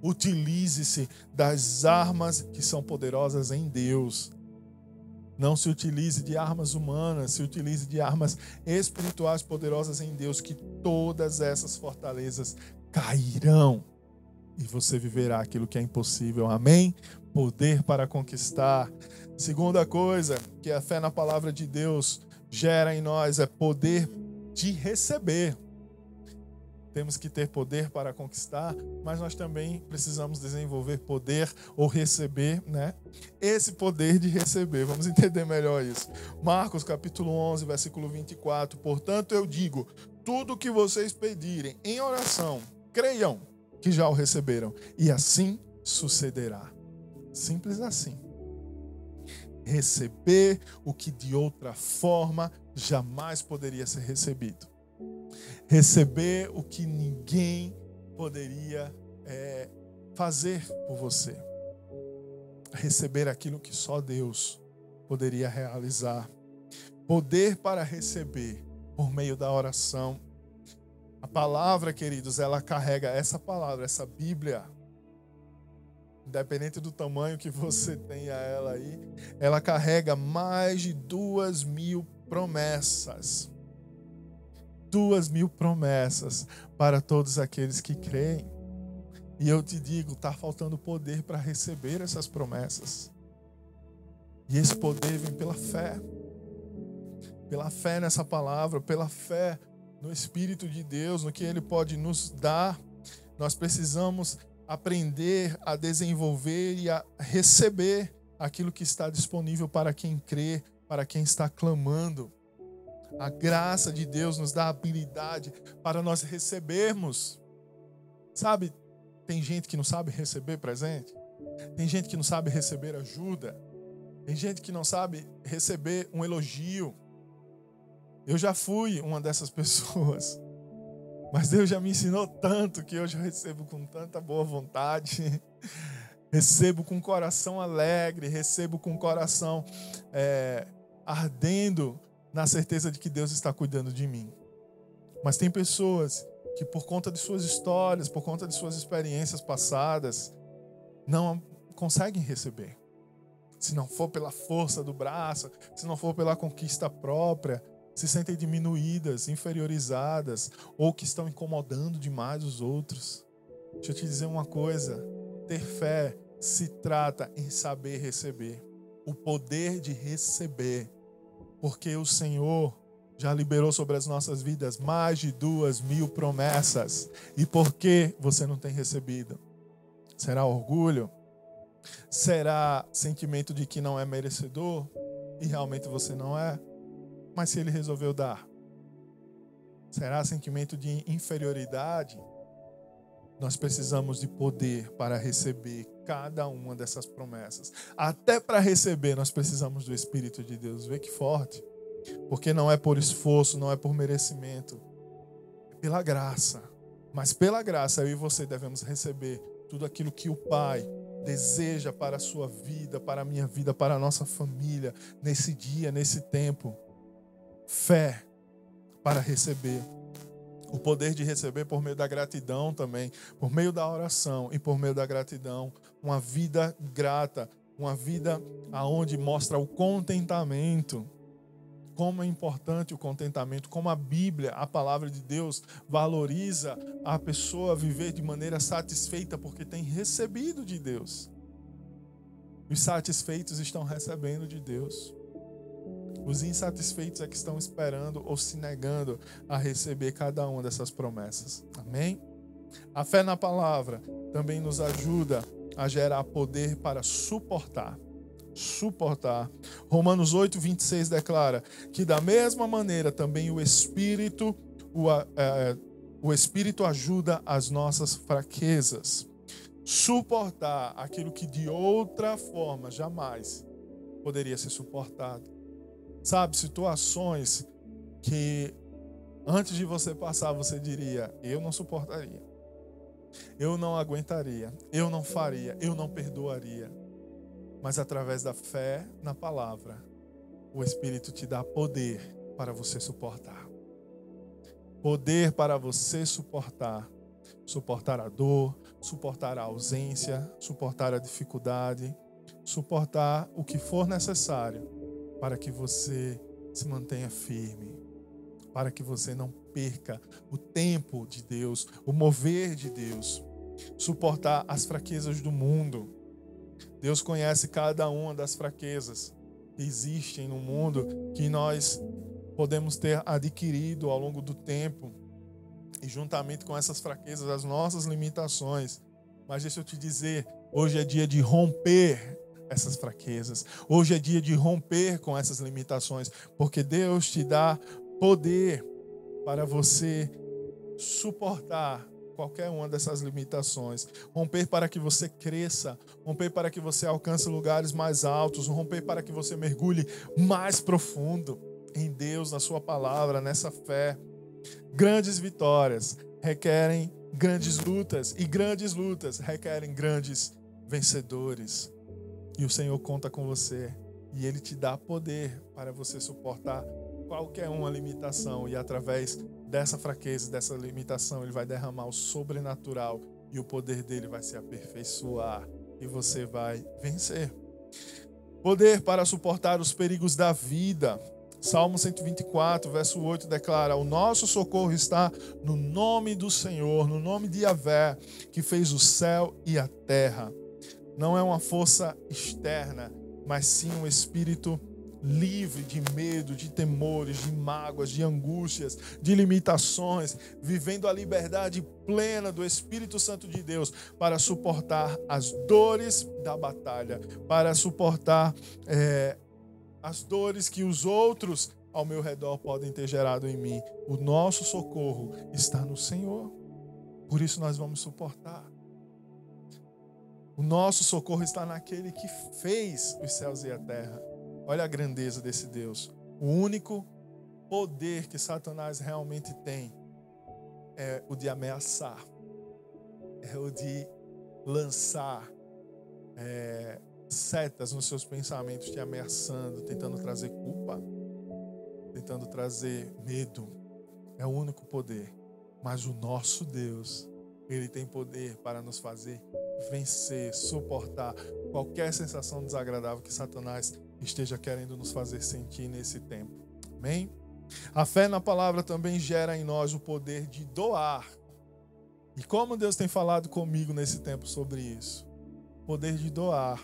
Utilize-se das armas que são poderosas em Deus. Não se utilize de armas humanas, se utilize de armas espirituais poderosas em Deus, que todas essas fortalezas cairão e você viverá aquilo que é impossível. Amém? Poder para conquistar. Segunda coisa que a fé na palavra de Deus gera em nós é poder de receber. Temos que ter poder para conquistar, mas nós também precisamos desenvolver poder ou receber, né? Esse poder de receber. Vamos entender melhor isso. Marcos capítulo 11, versículo 24. Portanto, eu digo: tudo que vocês pedirem em oração, creiam que já o receberam, e assim sucederá. Simples assim. Receber o que de outra forma jamais poderia ser recebido. Receber o que ninguém poderia é, fazer por você. Receber aquilo que só Deus poderia realizar. Poder para receber por meio da oração palavra, queridos, ela carrega essa palavra, essa Bíblia. Independente do tamanho que você tenha ela aí, ela carrega mais de duas mil promessas. Duas mil promessas para todos aqueles que creem. E eu te digo, está faltando poder para receber essas promessas. E esse poder vem pela fé. Pela fé nessa palavra, pela fé no Espírito de Deus, no que Ele pode nos dar. Nós precisamos aprender a desenvolver e a receber aquilo que está disponível para quem crê, para quem está clamando. A graça de Deus nos dá habilidade para nós recebermos. Sabe, tem gente que não sabe receber presente, tem gente que não sabe receber ajuda, tem gente que não sabe receber um elogio, eu já fui uma dessas pessoas. Mas Deus já me ensinou tanto que hoje eu recebo com tanta boa vontade. recebo com coração alegre, recebo com coração é, ardendo na certeza de que Deus está cuidando de mim. Mas tem pessoas que, por conta de suas histórias, por conta de suas experiências passadas, não conseguem receber. Se não for pela força do braço, se não for pela conquista própria, se sentem diminuídas, inferiorizadas, ou que estão incomodando demais os outros. Deixa eu te dizer uma coisa: ter fé se trata em saber receber, o poder de receber, porque o Senhor já liberou sobre as nossas vidas mais de duas mil promessas. E por que você não tem recebido? Será orgulho? Será sentimento de que não é merecedor? E realmente você não é? Mas se ele resolveu dar, será sentimento de inferioridade? Nós precisamos de poder para receber cada uma dessas promessas. Até para receber, nós precisamos do Espírito de Deus. Vê que forte. Porque não é por esforço, não é por merecimento, é pela graça. Mas pela graça, eu e você devemos receber tudo aquilo que o Pai deseja para a sua vida, para a minha vida, para a nossa família, nesse dia, nesse tempo. Fé para receber. O poder de receber por meio da gratidão também, por meio da oração e por meio da gratidão, uma vida grata, uma vida aonde mostra o contentamento como é importante o contentamento, como a Bíblia, a palavra de Deus, valoriza a pessoa viver de maneira satisfeita porque tem recebido de Deus. Os satisfeitos estão recebendo de Deus. Os insatisfeitos é que estão esperando ou se negando a receber cada uma dessas promessas. Amém? A fé na palavra também nos ajuda a gerar poder para suportar suportar. Romanos 8, 26 declara que da mesma maneira também o Espírito, o, é, o Espírito ajuda as nossas fraquezas. Suportar aquilo que de outra forma jamais poderia ser suportado. Sabe, situações que antes de você passar você diria: eu não suportaria. Eu não aguentaria, eu não faria, eu não perdoaria mas através da fé na palavra, o Espírito te dá poder para você suportar. Poder para você suportar. Suportar a dor, suportar a ausência, suportar a dificuldade, suportar o que for necessário para que você se mantenha firme, para que você não perca o tempo de Deus, o mover de Deus, suportar as fraquezas do mundo Deus conhece cada uma das fraquezas que existem no mundo que nós podemos ter adquirido ao longo do tempo e juntamente com essas fraquezas as nossas limitações. Mas deixa eu te dizer, hoje é dia de romper essas fraquezas. Hoje é dia de romper com essas limitações, porque Deus te dá poder para você suportar qualquer uma dessas limitações. Romper para que você cresça, romper para que você alcance lugares mais altos, romper para que você mergulhe mais profundo em Deus, na Sua palavra, nessa fé. Grandes vitórias requerem grandes lutas, e grandes lutas requerem grandes vencedores. E o Senhor conta com você, e Ele te dá poder para você suportar qualquer uma limitação, e através dessa fraqueza, dessa limitação, ele vai derramar o sobrenatural e o poder dele vai se aperfeiçoar e você vai vencer. Poder para suportar os perigos da vida. Salmo 124, verso 8 declara: O nosso socorro está no nome do Senhor, no nome de Yahvé, que fez o céu e a terra. Não é uma força externa, mas sim um espírito livre de medo, de temores, de mágoas, de angústias, de limitações, vivendo a liberdade plena do Espírito Santo de Deus para suportar as dores da batalha, para suportar é, as dores que os outros ao meu redor podem ter gerado em mim. O nosso socorro está no Senhor. Por isso nós vamos suportar. O nosso socorro está naquele que fez os céus e a terra. Olha a grandeza desse Deus. O único poder que Satanás realmente tem é o de ameaçar, é o de lançar é, setas nos seus pensamentos, te ameaçando, tentando trazer culpa, tentando trazer medo. É o único poder. Mas o nosso Deus, Ele tem poder para nos fazer vencer, suportar qualquer sensação desagradável que Satanás esteja querendo nos fazer sentir nesse tempo. Amém? A fé na palavra também gera em nós o poder de doar. E como Deus tem falado comigo nesse tempo sobre isso? Poder de doar.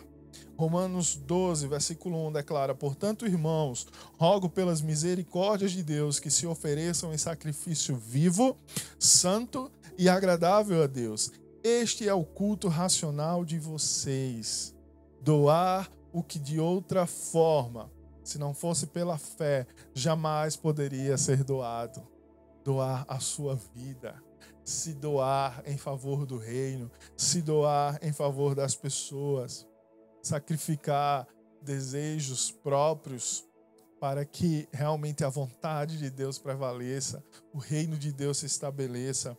Romanos 12, versículo 1 declara: Portanto, irmãos, rogo pelas misericórdias de Deus que se ofereçam em sacrifício vivo, santo e agradável a Deus. Este é o culto racional de vocês. Doar o que de outra forma, se não fosse pela fé, jamais poderia ser doado. Doar a sua vida, se doar em favor do reino, se doar em favor das pessoas sacrificar desejos próprios para que realmente a vontade de Deus prevaleça, o reino de Deus se estabeleça.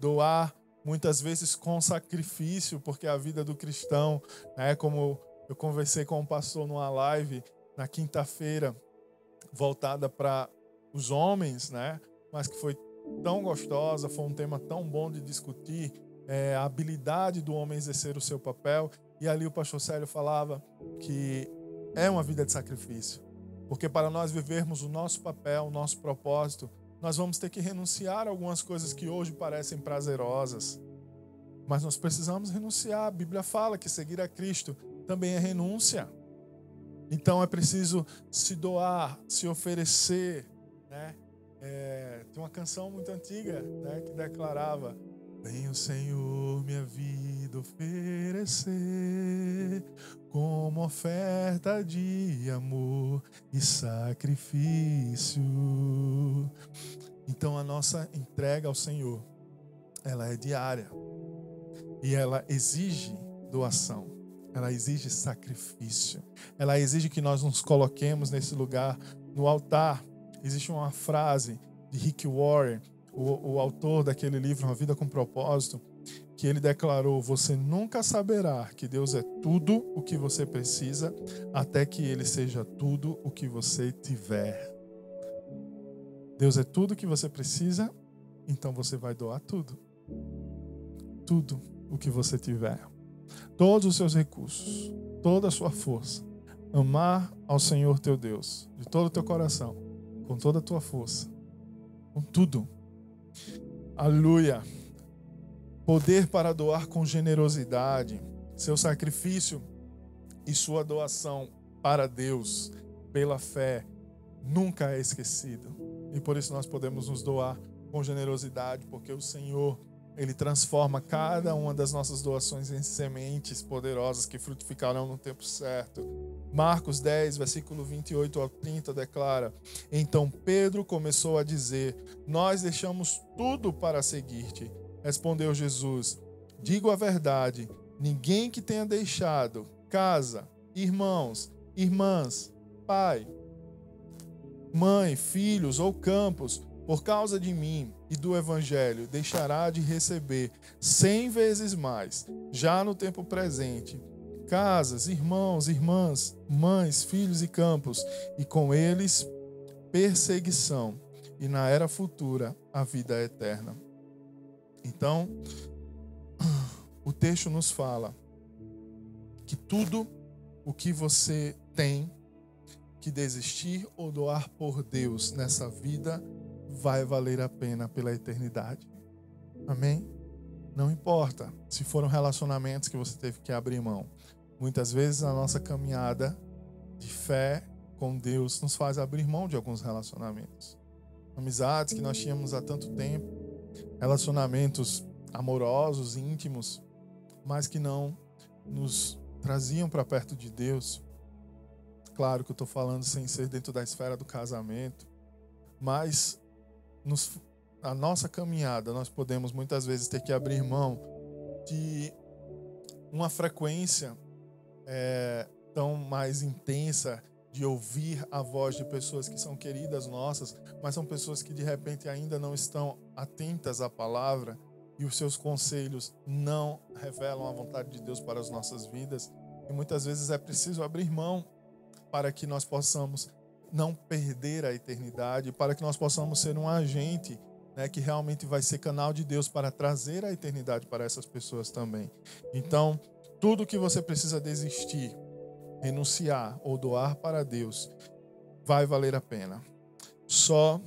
Doar muitas vezes com sacrifício, porque a vida do cristão, né, como eu conversei com um pastor numa live na quinta-feira, voltada para os homens, né, mas que foi tão gostosa, foi um tema tão bom de discutir, é, a habilidade do homem exercer o seu papel. E ali o pastor Célio falava que é uma vida de sacrifício. Porque para nós vivermos o nosso papel, o nosso propósito, nós vamos ter que renunciar a algumas coisas que hoje parecem prazerosas. Mas nós precisamos renunciar. A Bíblia fala que seguir a Cristo também é renúncia. Então é preciso se doar, se oferecer. Né? É, tem uma canção muito antiga né, que declarava: Vem o Senhor minha vida oferecer como oferta de amor e sacrifício. Então a nossa entrega ao Senhor, ela é diária e ela exige doação. Ela exige sacrifício. Ela exige que nós nos coloquemos nesse lugar no altar. Existe uma frase de Rick Warren o, o autor daquele livro, Uma Vida com Propósito, que ele declarou: Você nunca saberá que Deus é tudo o que você precisa, até que Ele seja tudo o que você tiver. Deus é tudo o que você precisa, então você vai doar tudo. Tudo o que você tiver. Todos os seus recursos, toda a sua força. Amar ao Senhor teu Deus, de todo o teu coração, com toda a tua força, com tudo Aleluia. Poder para doar com generosidade, seu sacrifício e sua doação para Deus pela fé nunca é esquecido. E por isso nós podemos nos doar com generosidade, porque o Senhor ele transforma cada uma das nossas doações em sementes poderosas que frutificarão no tempo certo. Marcos 10, versículo 28 ao 30 declara: Então Pedro começou a dizer: Nós deixamos tudo para seguir-te. Respondeu Jesus: Digo a verdade, ninguém que tenha deixado casa, irmãos, irmãs, pai, mãe, filhos ou campos, por causa de mim e do Evangelho, deixará de receber cem vezes mais, já no tempo presente, casas, irmãos, irmãs, mães, filhos e campos, e com eles perseguição, e na era futura a vida eterna. Então, o texto nos fala que tudo o que você tem que desistir ou doar por Deus nessa vida vai valer a pena pela eternidade. Amém? Não importa se foram relacionamentos que você teve que abrir mão. Muitas vezes a nossa caminhada de fé com Deus nos faz abrir mão de alguns relacionamentos. Amizades que nós tínhamos há tanto tempo, relacionamentos amorosos, íntimos, mas que não nos traziam para perto de Deus. Claro que eu estou falando sem ser dentro da esfera do casamento, mas nos, a nossa caminhada, nós podemos muitas vezes ter que abrir mão de uma frequência é, tão mais intensa de ouvir a voz de pessoas que são queridas nossas, mas são pessoas que de repente ainda não estão atentas à palavra e os seus conselhos não revelam a vontade de Deus para as nossas vidas, e muitas vezes é preciso abrir mão para que nós possamos não perder a eternidade, para que nós possamos ser um agente né, que realmente vai ser canal de Deus para trazer a eternidade para essas pessoas também. Então, tudo que você precisa desistir, renunciar ou doar para Deus vai valer a pena. Só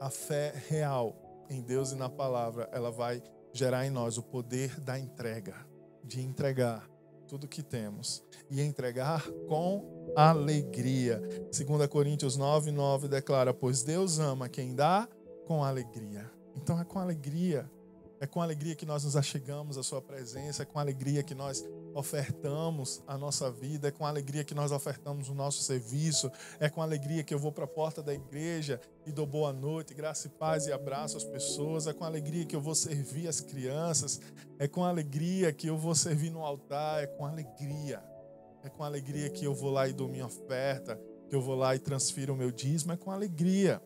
a fé real em Deus e na palavra, ela vai gerar em nós o poder da entrega, de entregar tudo que temos e entregar com alegria. 2 Coríntios 9, 9 declara: Pois Deus ama quem dá com alegria. Então é com alegria é com alegria que nós nos achegamos à Sua presença, é com alegria que nós ofertamos a nossa vida, é com alegria que nós ofertamos o nosso serviço, é com alegria que eu vou para a porta da igreja e dou boa noite, graça e paz e abraço as pessoas, é com alegria que eu vou servir as crianças, é com alegria que eu vou servir no altar, é com alegria, é com alegria que eu vou lá e dou minha oferta, que eu vou lá e transfiro o meu dízimo, é com alegria,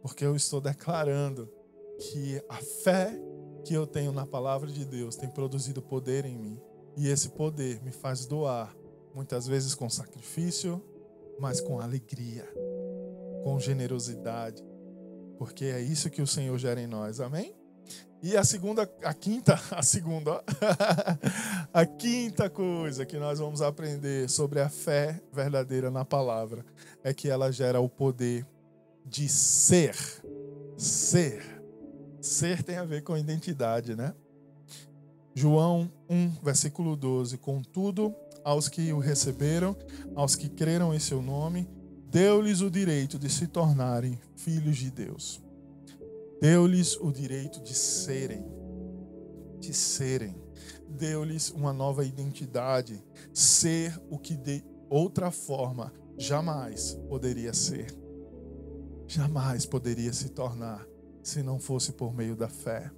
porque eu estou declarando que a fé que eu tenho na palavra de Deus tem produzido poder em mim. E esse poder me faz doar, muitas vezes com sacrifício, mas com alegria, com generosidade, porque é isso que o Senhor gera em nós. Amém? E a segunda, a quinta, a segunda, a quinta coisa que nós vamos aprender sobre a fé verdadeira na palavra é que ela gera o poder de ser. Ser. Ser tem a ver com identidade, né? João 1, versículo 12. Contudo, aos que o receberam, aos que creram em seu nome, deu-lhes o direito de se tornarem filhos de Deus. Deu-lhes o direito de serem, de serem. Deu-lhes uma nova identidade, ser o que de outra forma jamais poderia ser. Jamais poderia se tornar se não fosse por meio da fé,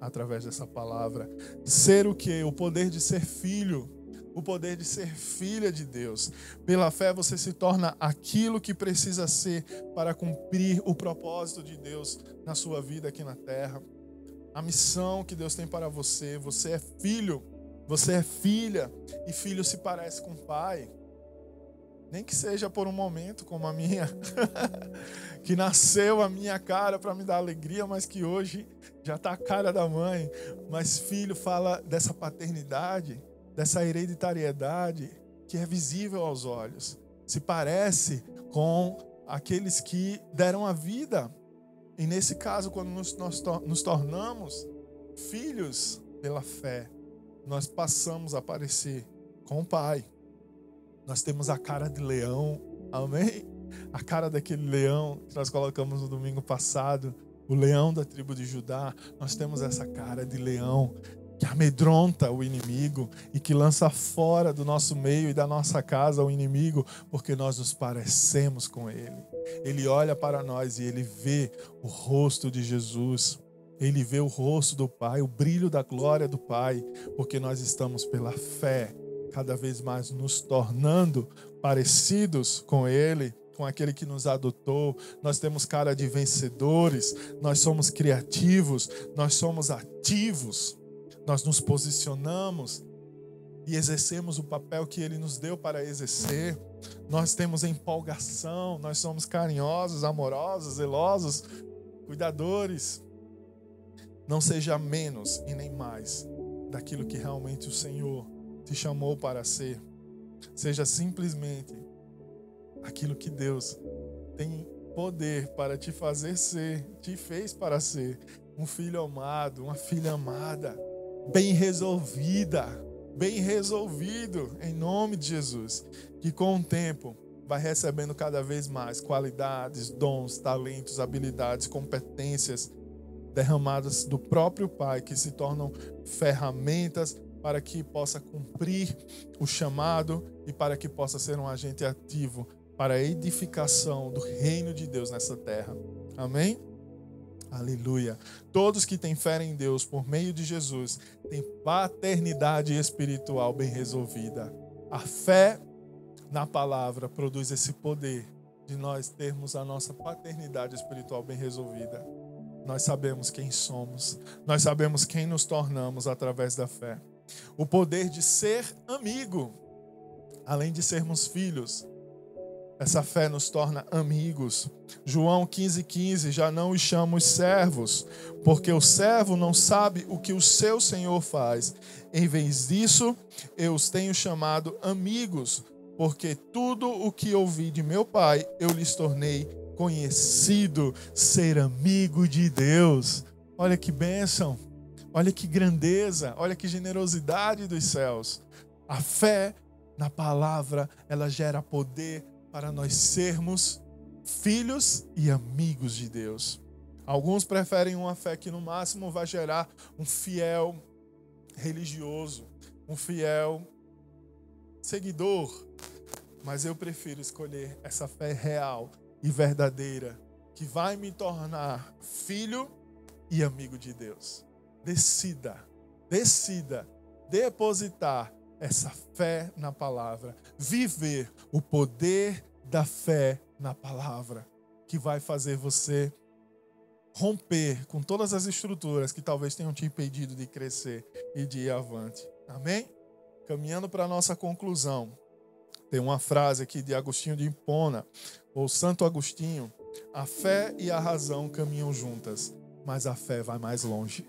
através dessa palavra. Ser o que? O poder de ser filho, o poder de ser filha de Deus. Pela fé você se torna aquilo que precisa ser para cumprir o propósito de Deus na sua vida aqui na terra. A missão que Deus tem para você, você é filho, você é filha, e filho se parece com pai. Nem que seja por um momento, como a minha, que nasceu a minha cara para me dar alegria, mas que hoje já está a cara da mãe. Mas filho fala dessa paternidade, dessa hereditariedade que é visível aos olhos. Se parece com aqueles que deram a vida. E nesse caso, quando nos, nós nos tornamos filhos pela fé, nós passamos a parecer com o Pai. Nós temos a cara de leão, amém? A cara daquele leão que nós colocamos no domingo passado, o leão da tribo de Judá. Nós temos essa cara de leão que amedronta o inimigo e que lança fora do nosso meio e da nossa casa o inimigo, porque nós nos parecemos com ele. Ele olha para nós e ele vê o rosto de Jesus. Ele vê o rosto do Pai, o brilho da glória do Pai, porque nós estamos pela fé cada vez mais nos tornando parecidos com Ele, com aquele que nos adotou. Nós temos cara de vencedores, nós somos criativos, nós somos ativos, nós nos posicionamos e exercemos o papel que Ele nos deu para exercer. Nós temos empolgação, nós somos carinhosos, amorosos, zelosos, cuidadores. Não seja menos e nem mais daquilo que realmente o Senhor te chamou para ser. Seja simplesmente aquilo que Deus tem poder para te fazer ser, te fez para ser. Um filho amado, uma filha amada, bem resolvida, bem resolvido, em nome de Jesus. Que com o tempo vai recebendo cada vez mais qualidades, dons, talentos, habilidades, competências derramadas do próprio Pai que se tornam ferramentas para que possa cumprir o chamado e para que possa ser um agente ativo para a edificação do reino de Deus nessa terra. Amém? Aleluia. Todos que têm fé em Deus por meio de Jesus têm paternidade espiritual bem resolvida. A fé na palavra produz esse poder de nós termos a nossa paternidade espiritual bem resolvida. nós sabemos quem somos, nós sabemos quem nos tornamos através da fé. O poder de ser amigo, além de sermos filhos. Essa fé nos torna amigos. João 15,15 15, já não os chamo servos, porque o servo não sabe o que o seu senhor faz. Em vez disso, eu os tenho chamado amigos, porque tudo o que ouvi de meu pai eu lhes tornei conhecido, ser amigo de Deus. Olha que bênção, olha que grandeza, olha que generosidade dos céus. A fé na palavra, ela gera poder para nós sermos filhos e amigos de Deus. Alguns preferem uma fé que no máximo vai gerar um fiel religioso, um fiel seguidor, mas eu prefiro escolher essa fé real e verdadeira que vai me tornar filho e amigo de Deus. Decida, decida depositar essa fé na palavra, viver o poder da fé na palavra, que vai fazer você romper com todas as estruturas que talvez tenham te impedido de crescer e de ir avante. Amém? Caminhando para a nossa conclusão, tem uma frase aqui de Agostinho de Hipona, ou Santo Agostinho: a fé e a razão caminham juntas, mas a fé vai mais longe.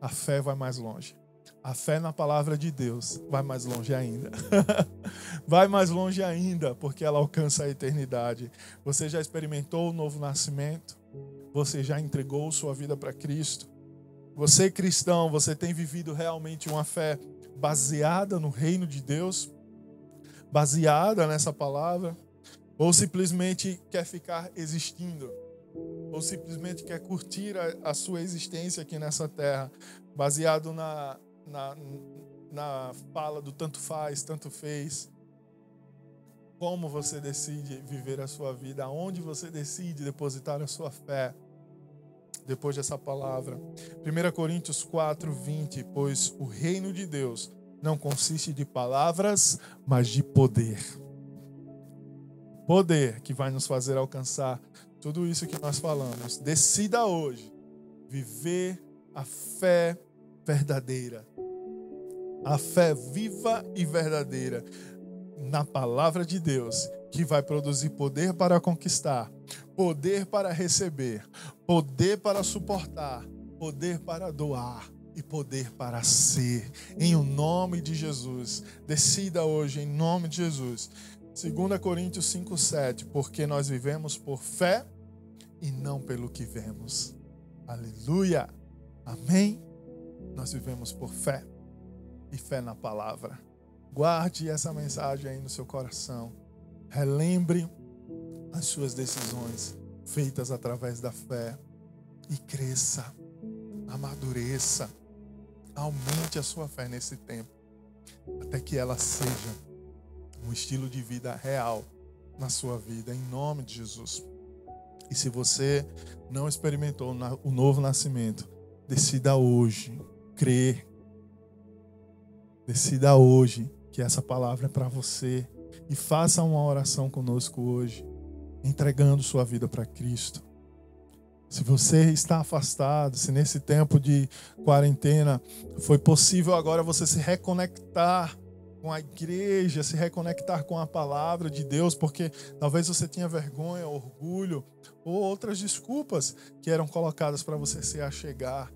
A fé vai mais longe. A fé na palavra de Deus vai mais longe ainda. vai mais longe ainda, porque ela alcança a eternidade. Você já experimentou o novo nascimento? Você já entregou sua vida para Cristo? Você, cristão, você tem vivido realmente uma fé baseada no reino de Deus? Baseada nessa palavra? Ou simplesmente quer ficar existindo? Ou simplesmente quer curtir a, a sua existência aqui nessa terra, baseado na, na, na fala do tanto faz, tanto fez. Como você decide viver a sua vida, aonde você decide depositar a sua fé depois dessa palavra. 1 Coríntios 4, 20. Pois o reino de Deus não consiste de palavras, mas de poder. Poder que vai nos fazer alcançar tudo isso que nós falamos. Decida hoje viver a fé verdadeira a fé viva e verdadeira na palavra de Deus, que vai produzir poder para conquistar, poder para receber, poder para suportar, poder para doar e poder para ser. Em o nome de Jesus. Decida hoje em nome de Jesus. 2 Coríntios 5:7, porque nós vivemos por fé e não pelo que vemos. Aleluia. Amém. Nós vivemos por fé e fé na palavra. Guarde essa mensagem aí no seu coração. Relembre as suas decisões feitas através da fé e cresça, amadureça, aumente a sua fé nesse tempo, até que ela seja um estilo de vida real na sua vida, em nome de Jesus. E se você não experimentou o novo nascimento, decida hoje crer Decida hoje que essa palavra é para você e faça uma oração conosco hoje, entregando sua vida para Cristo. Se você está afastado, se nesse tempo de quarentena foi possível agora você se reconectar com a igreja, se reconectar com a palavra de Deus, porque talvez você tinha vergonha, orgulho ou outras desculpas que eram colocadas para você se achegar.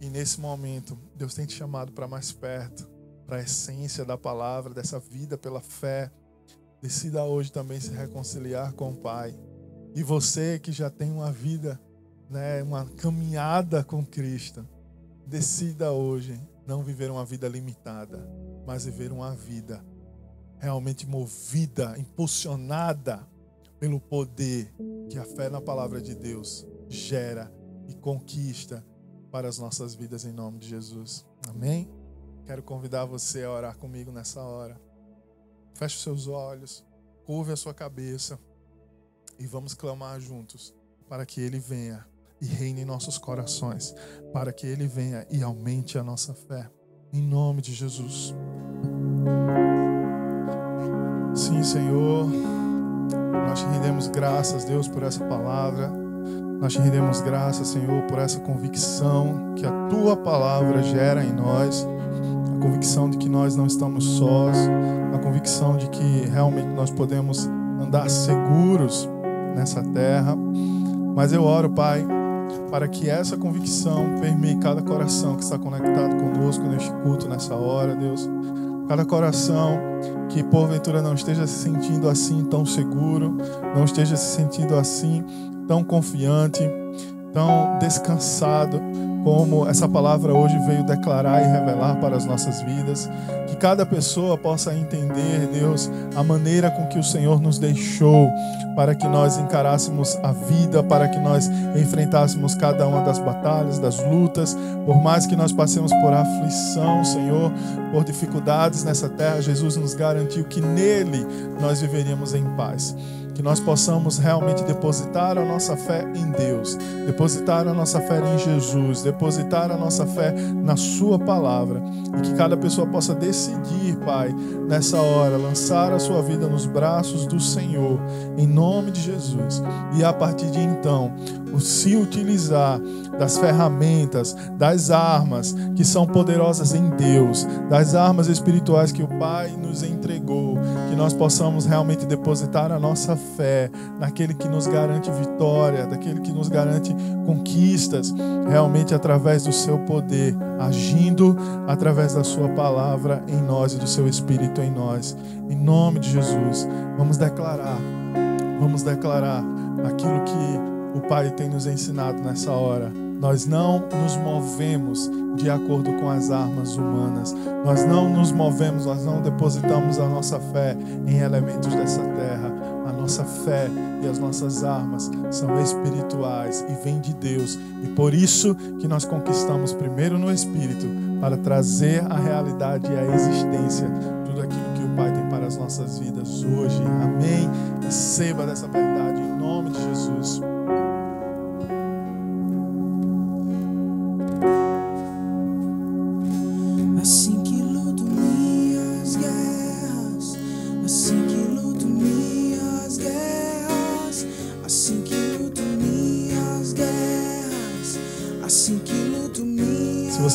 E nesse momento, Deus tem te chamado para mais perto para a essência da palavra, dessa vida pela fé. Decida hoje também se reconciliar com o Pai. E você que já tem uma vida, né, uma caminhada com Cristo, decida hoje não viver uma vida limitada, mas viver uma vida realmente movida, impulsionada pelo poder que a fé na palavra de Deus gera e conquista para as nossas vidas em nome de Jesus. Amém. Quero convidar você a orar comigo nessa hora. Feche os seus olhos, curve a sua cabeça e vamos clamar juntos para que Ele venha e reine em nossos corações, para que Ele venha e aumente a nossa fé. Em nome de Jesus. Sim, Senhor, nós te rendemos graças, Deus, por essa palavra. Nós te rendemos graça, Senhor, por essa convicção que a tua palavra gera em nós, convicção de que nós não estamos sós, a convicção de que realmente nós podemos andar seguros nessa terra. Mas eu oro, Pai, para que essa convicção permeie cada coração que está conectado conosco neste culto, nessa hora, Deus. Cada coração que porventura não esteja se sentindo assim tão seguro, não esteja se sentindo assim tão confiante, tão descansado, como essa palavra hoje veio declarar e revelar para as nossas vidas. Que cada pessoa possa entender, Deus, a maneira com que o Senhor nos deixou para que nós encarássemos a vida, para que nós enfrentássemos cada uma das batalhas, das lutas, por mais que nós passemos por aflição, Senhor, por dificuldades nessa terra, Jesus nos garantiu que nele nós viveríamos em paz que nós possamos realmente depositar a nossa fé em Deus, depositar a nossa fé em Jesus, depositar a nossa fé na Sua palavra e que cada pessoa possa decidir, Pai, nessa hora, lançar a sua vida nos braços do Senhor, em nome de Jesus, e a partir de então, se utilizar das ferramentas, das armas que são poderosas em Deus, das armas espirituais que o Pai nos entregou, que nós possamos realmente depositar a nossa fé naquele que nos garante vitória, daquele que nos garante conquistas, realmente através do seu poder, agindo através da sua palavra em nós e do seu espírito em nós. Em nome de Jesus, vamos declarar, vamos declarar aquilo que o Pai tem nos ensinado nessa hora. Nós não nos movemos de acordo com as armas humanas. Nós não nos movemos, nós não depositamos a nossa fé em elementos dessa terra. A nossa fé e as nossas armas são espirituais e vêm de Deus. E por isso que nós conquistamos primeiro no espírito para trazer a realidade e a existência tudo aquilo que o Pai tem para as nossas vidas hoje. Amém. Receba dessa verdade em nome de Jesus.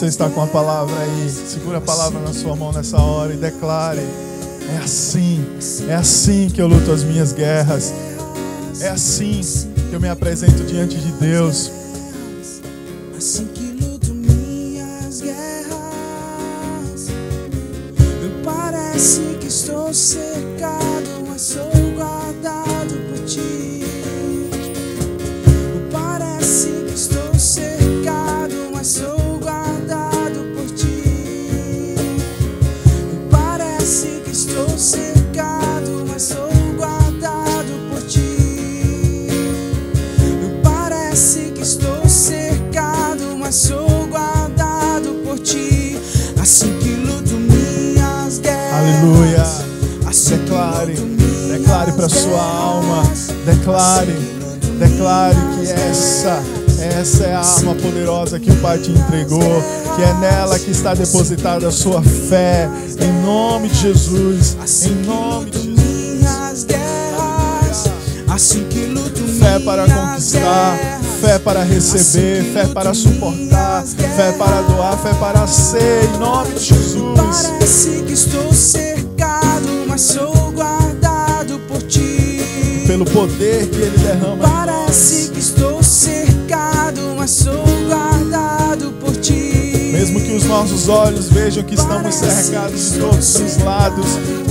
Está com a palavra aí, segura a palavra na sua mão nessa hora e declare: É assim, é assim que eu luto as minhas guerras, é assim que eu me apresento diante de Deus. Que é nela que está depositada a sua fé. Em nome de Jesus. Em nome de Jesus. Assim que luto fé para conquistar, fé para receber, fé para suportar, fé para doar, fé para ser. Em nome de Jesus. Parece que estou cercado, mas sou guardado por ti. Pelo poder que Ele derrama. Parece que estou cercado, mas sou. Mesmo que os nossos olhos vejam que estamos cercados de todos os lados,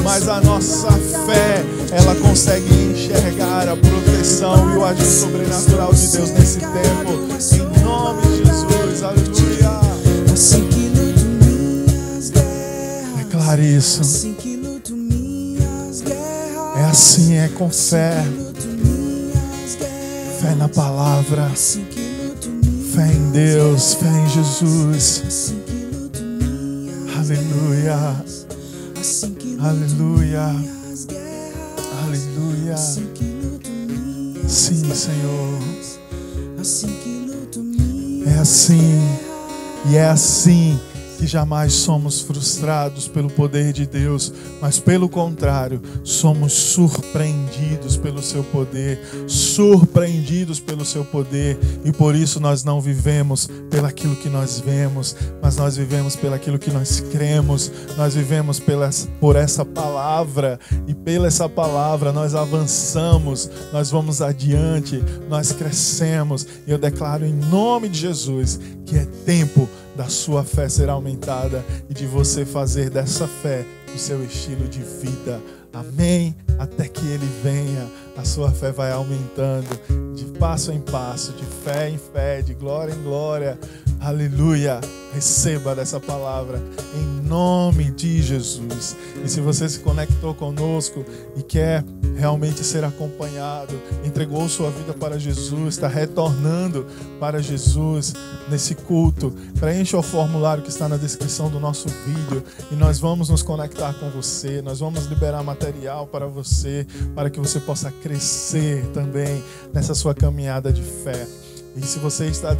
mas a nossa fé, ela consegue enxergar a proteção e o agir sobrenatural de Deus nesse tempo. Em nome de Jesus, aleluia. Assim guerras. Declare isso. Assim. É assim, é com fé. Fé na palavra. Fé em Deus, fé em Jesus. Aleluia. Aleluia. Aleluia. Sim, Senhor. É assim. E é assim que jamais somos frustrados pelo poder de Deus, mas pelo contrário, somos surpreendidos pelo seu poder, surpreendidos pelo seu poder, e por isso nós não vivemos pelaquilo que nós vemos, mas nós vivemos pelaquilo que nós cremos, nós vivemos pela, por essa palavra, e pela essa palavra nós avançamos, nós vamos adiante, nós crescemos, e eu declaro em nome de Jesus que é tempo da sua fé ser aumentada e de você fazer dessa fé o seu estilo de vida. Amém? Até que ele venha, a sua fé vai aumentando de passo em passo, de fé em fé, de glória em glória. Aleluia! Receba dessa palavra em nome de Jesus. E se você se conectou conosco e quer realmente ser acompanhado, entregou sua vida para Jesus, está retornando para Jesus nesse culto, preencha o formulário que está na descrição do nosso vídeo e nós vamos nos conectar com você, nós vamos liberar material para você, para que você possa crescer também nessa sua caminhada de fé. E se você está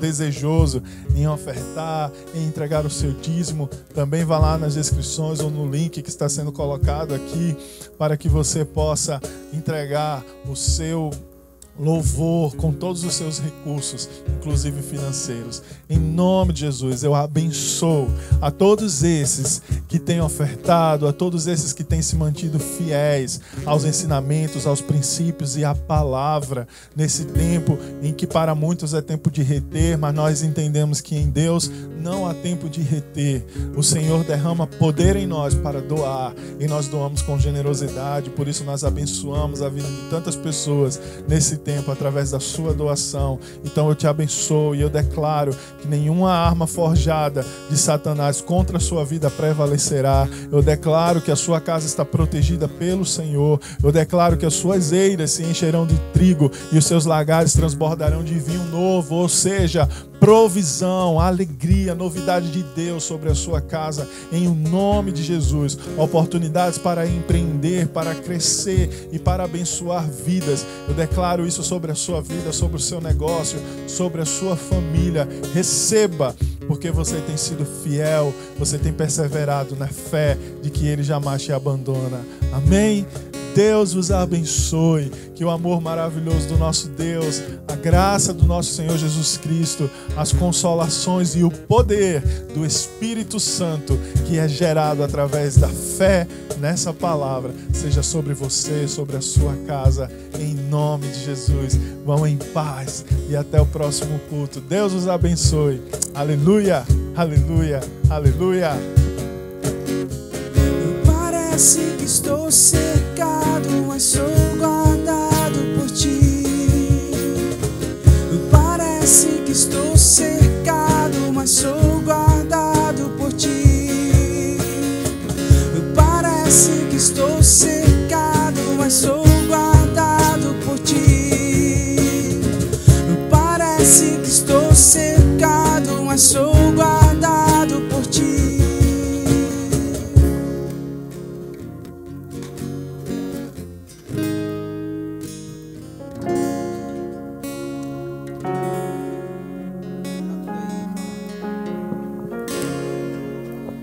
desejoso em ofertar, em entregar o seu dízimo, também vá lá nas descrições ou no link que está sendo colocado aqui para que você possa entregar o seu louvor com todos os seus recursos, inclusive financeiros. Em nome de Jesus, eu abençoo a todos esses que têm ofertado, a todos esses que têm se mantido fiéis aos ensinamentos, aos princípios e à palavra nesse tempo em que para muitos é tempo de reter, mas nós entendemos que em Deus não há tempo de reter. O Senhor derrama poder em nós para doar e nós doamos com generosidade, por isso nós abençoamos a vida de tantas pessoas nesse tempo tempo através da sua doação. Então eu te abençoo e eu declaro que nenhuma arma forjada de Satanás contra a sua vida prevalecerá. Eu declaro que a sua casa está protegida pelo Senhor. Eu declaro que as suas eiras se encherão de trigo e os seus lagares transbordarão de vinho novo, ou seja, provisão, alegria, novidade de Deus sobre a sua casa, em o nome de Jesus. Oportunidades para empreender, para crescer e para abençoar vidas. Eu declaro isso sobre a sua vida, sobre o seu negócio, sobre a sua família. Receba, porque você tem sido fiel, você tem perseverado na fé de que Ele jamais te abandona. Amém? Deus vos abençoe. Que o amor maravilhoso do nosso Deus, a graça do nosso Senhor Jesus Cristo, as consolações e o poder do Espírito Santo que é gerado através da fé nessa palavra, seja sobre você, sobre a sua casa, em nome de Jesus. Vão em paz e até o próximo culto. Deus os abençoe. Aleluia, aleluia, aleluia. Parece que estou cercado, mas sou guardado por ti. Parece que estou cercado, mas sou guardado por ti. Parece que estou cercado, mas sou guardado por ti. Parece que estou cercado, mas sou guardado.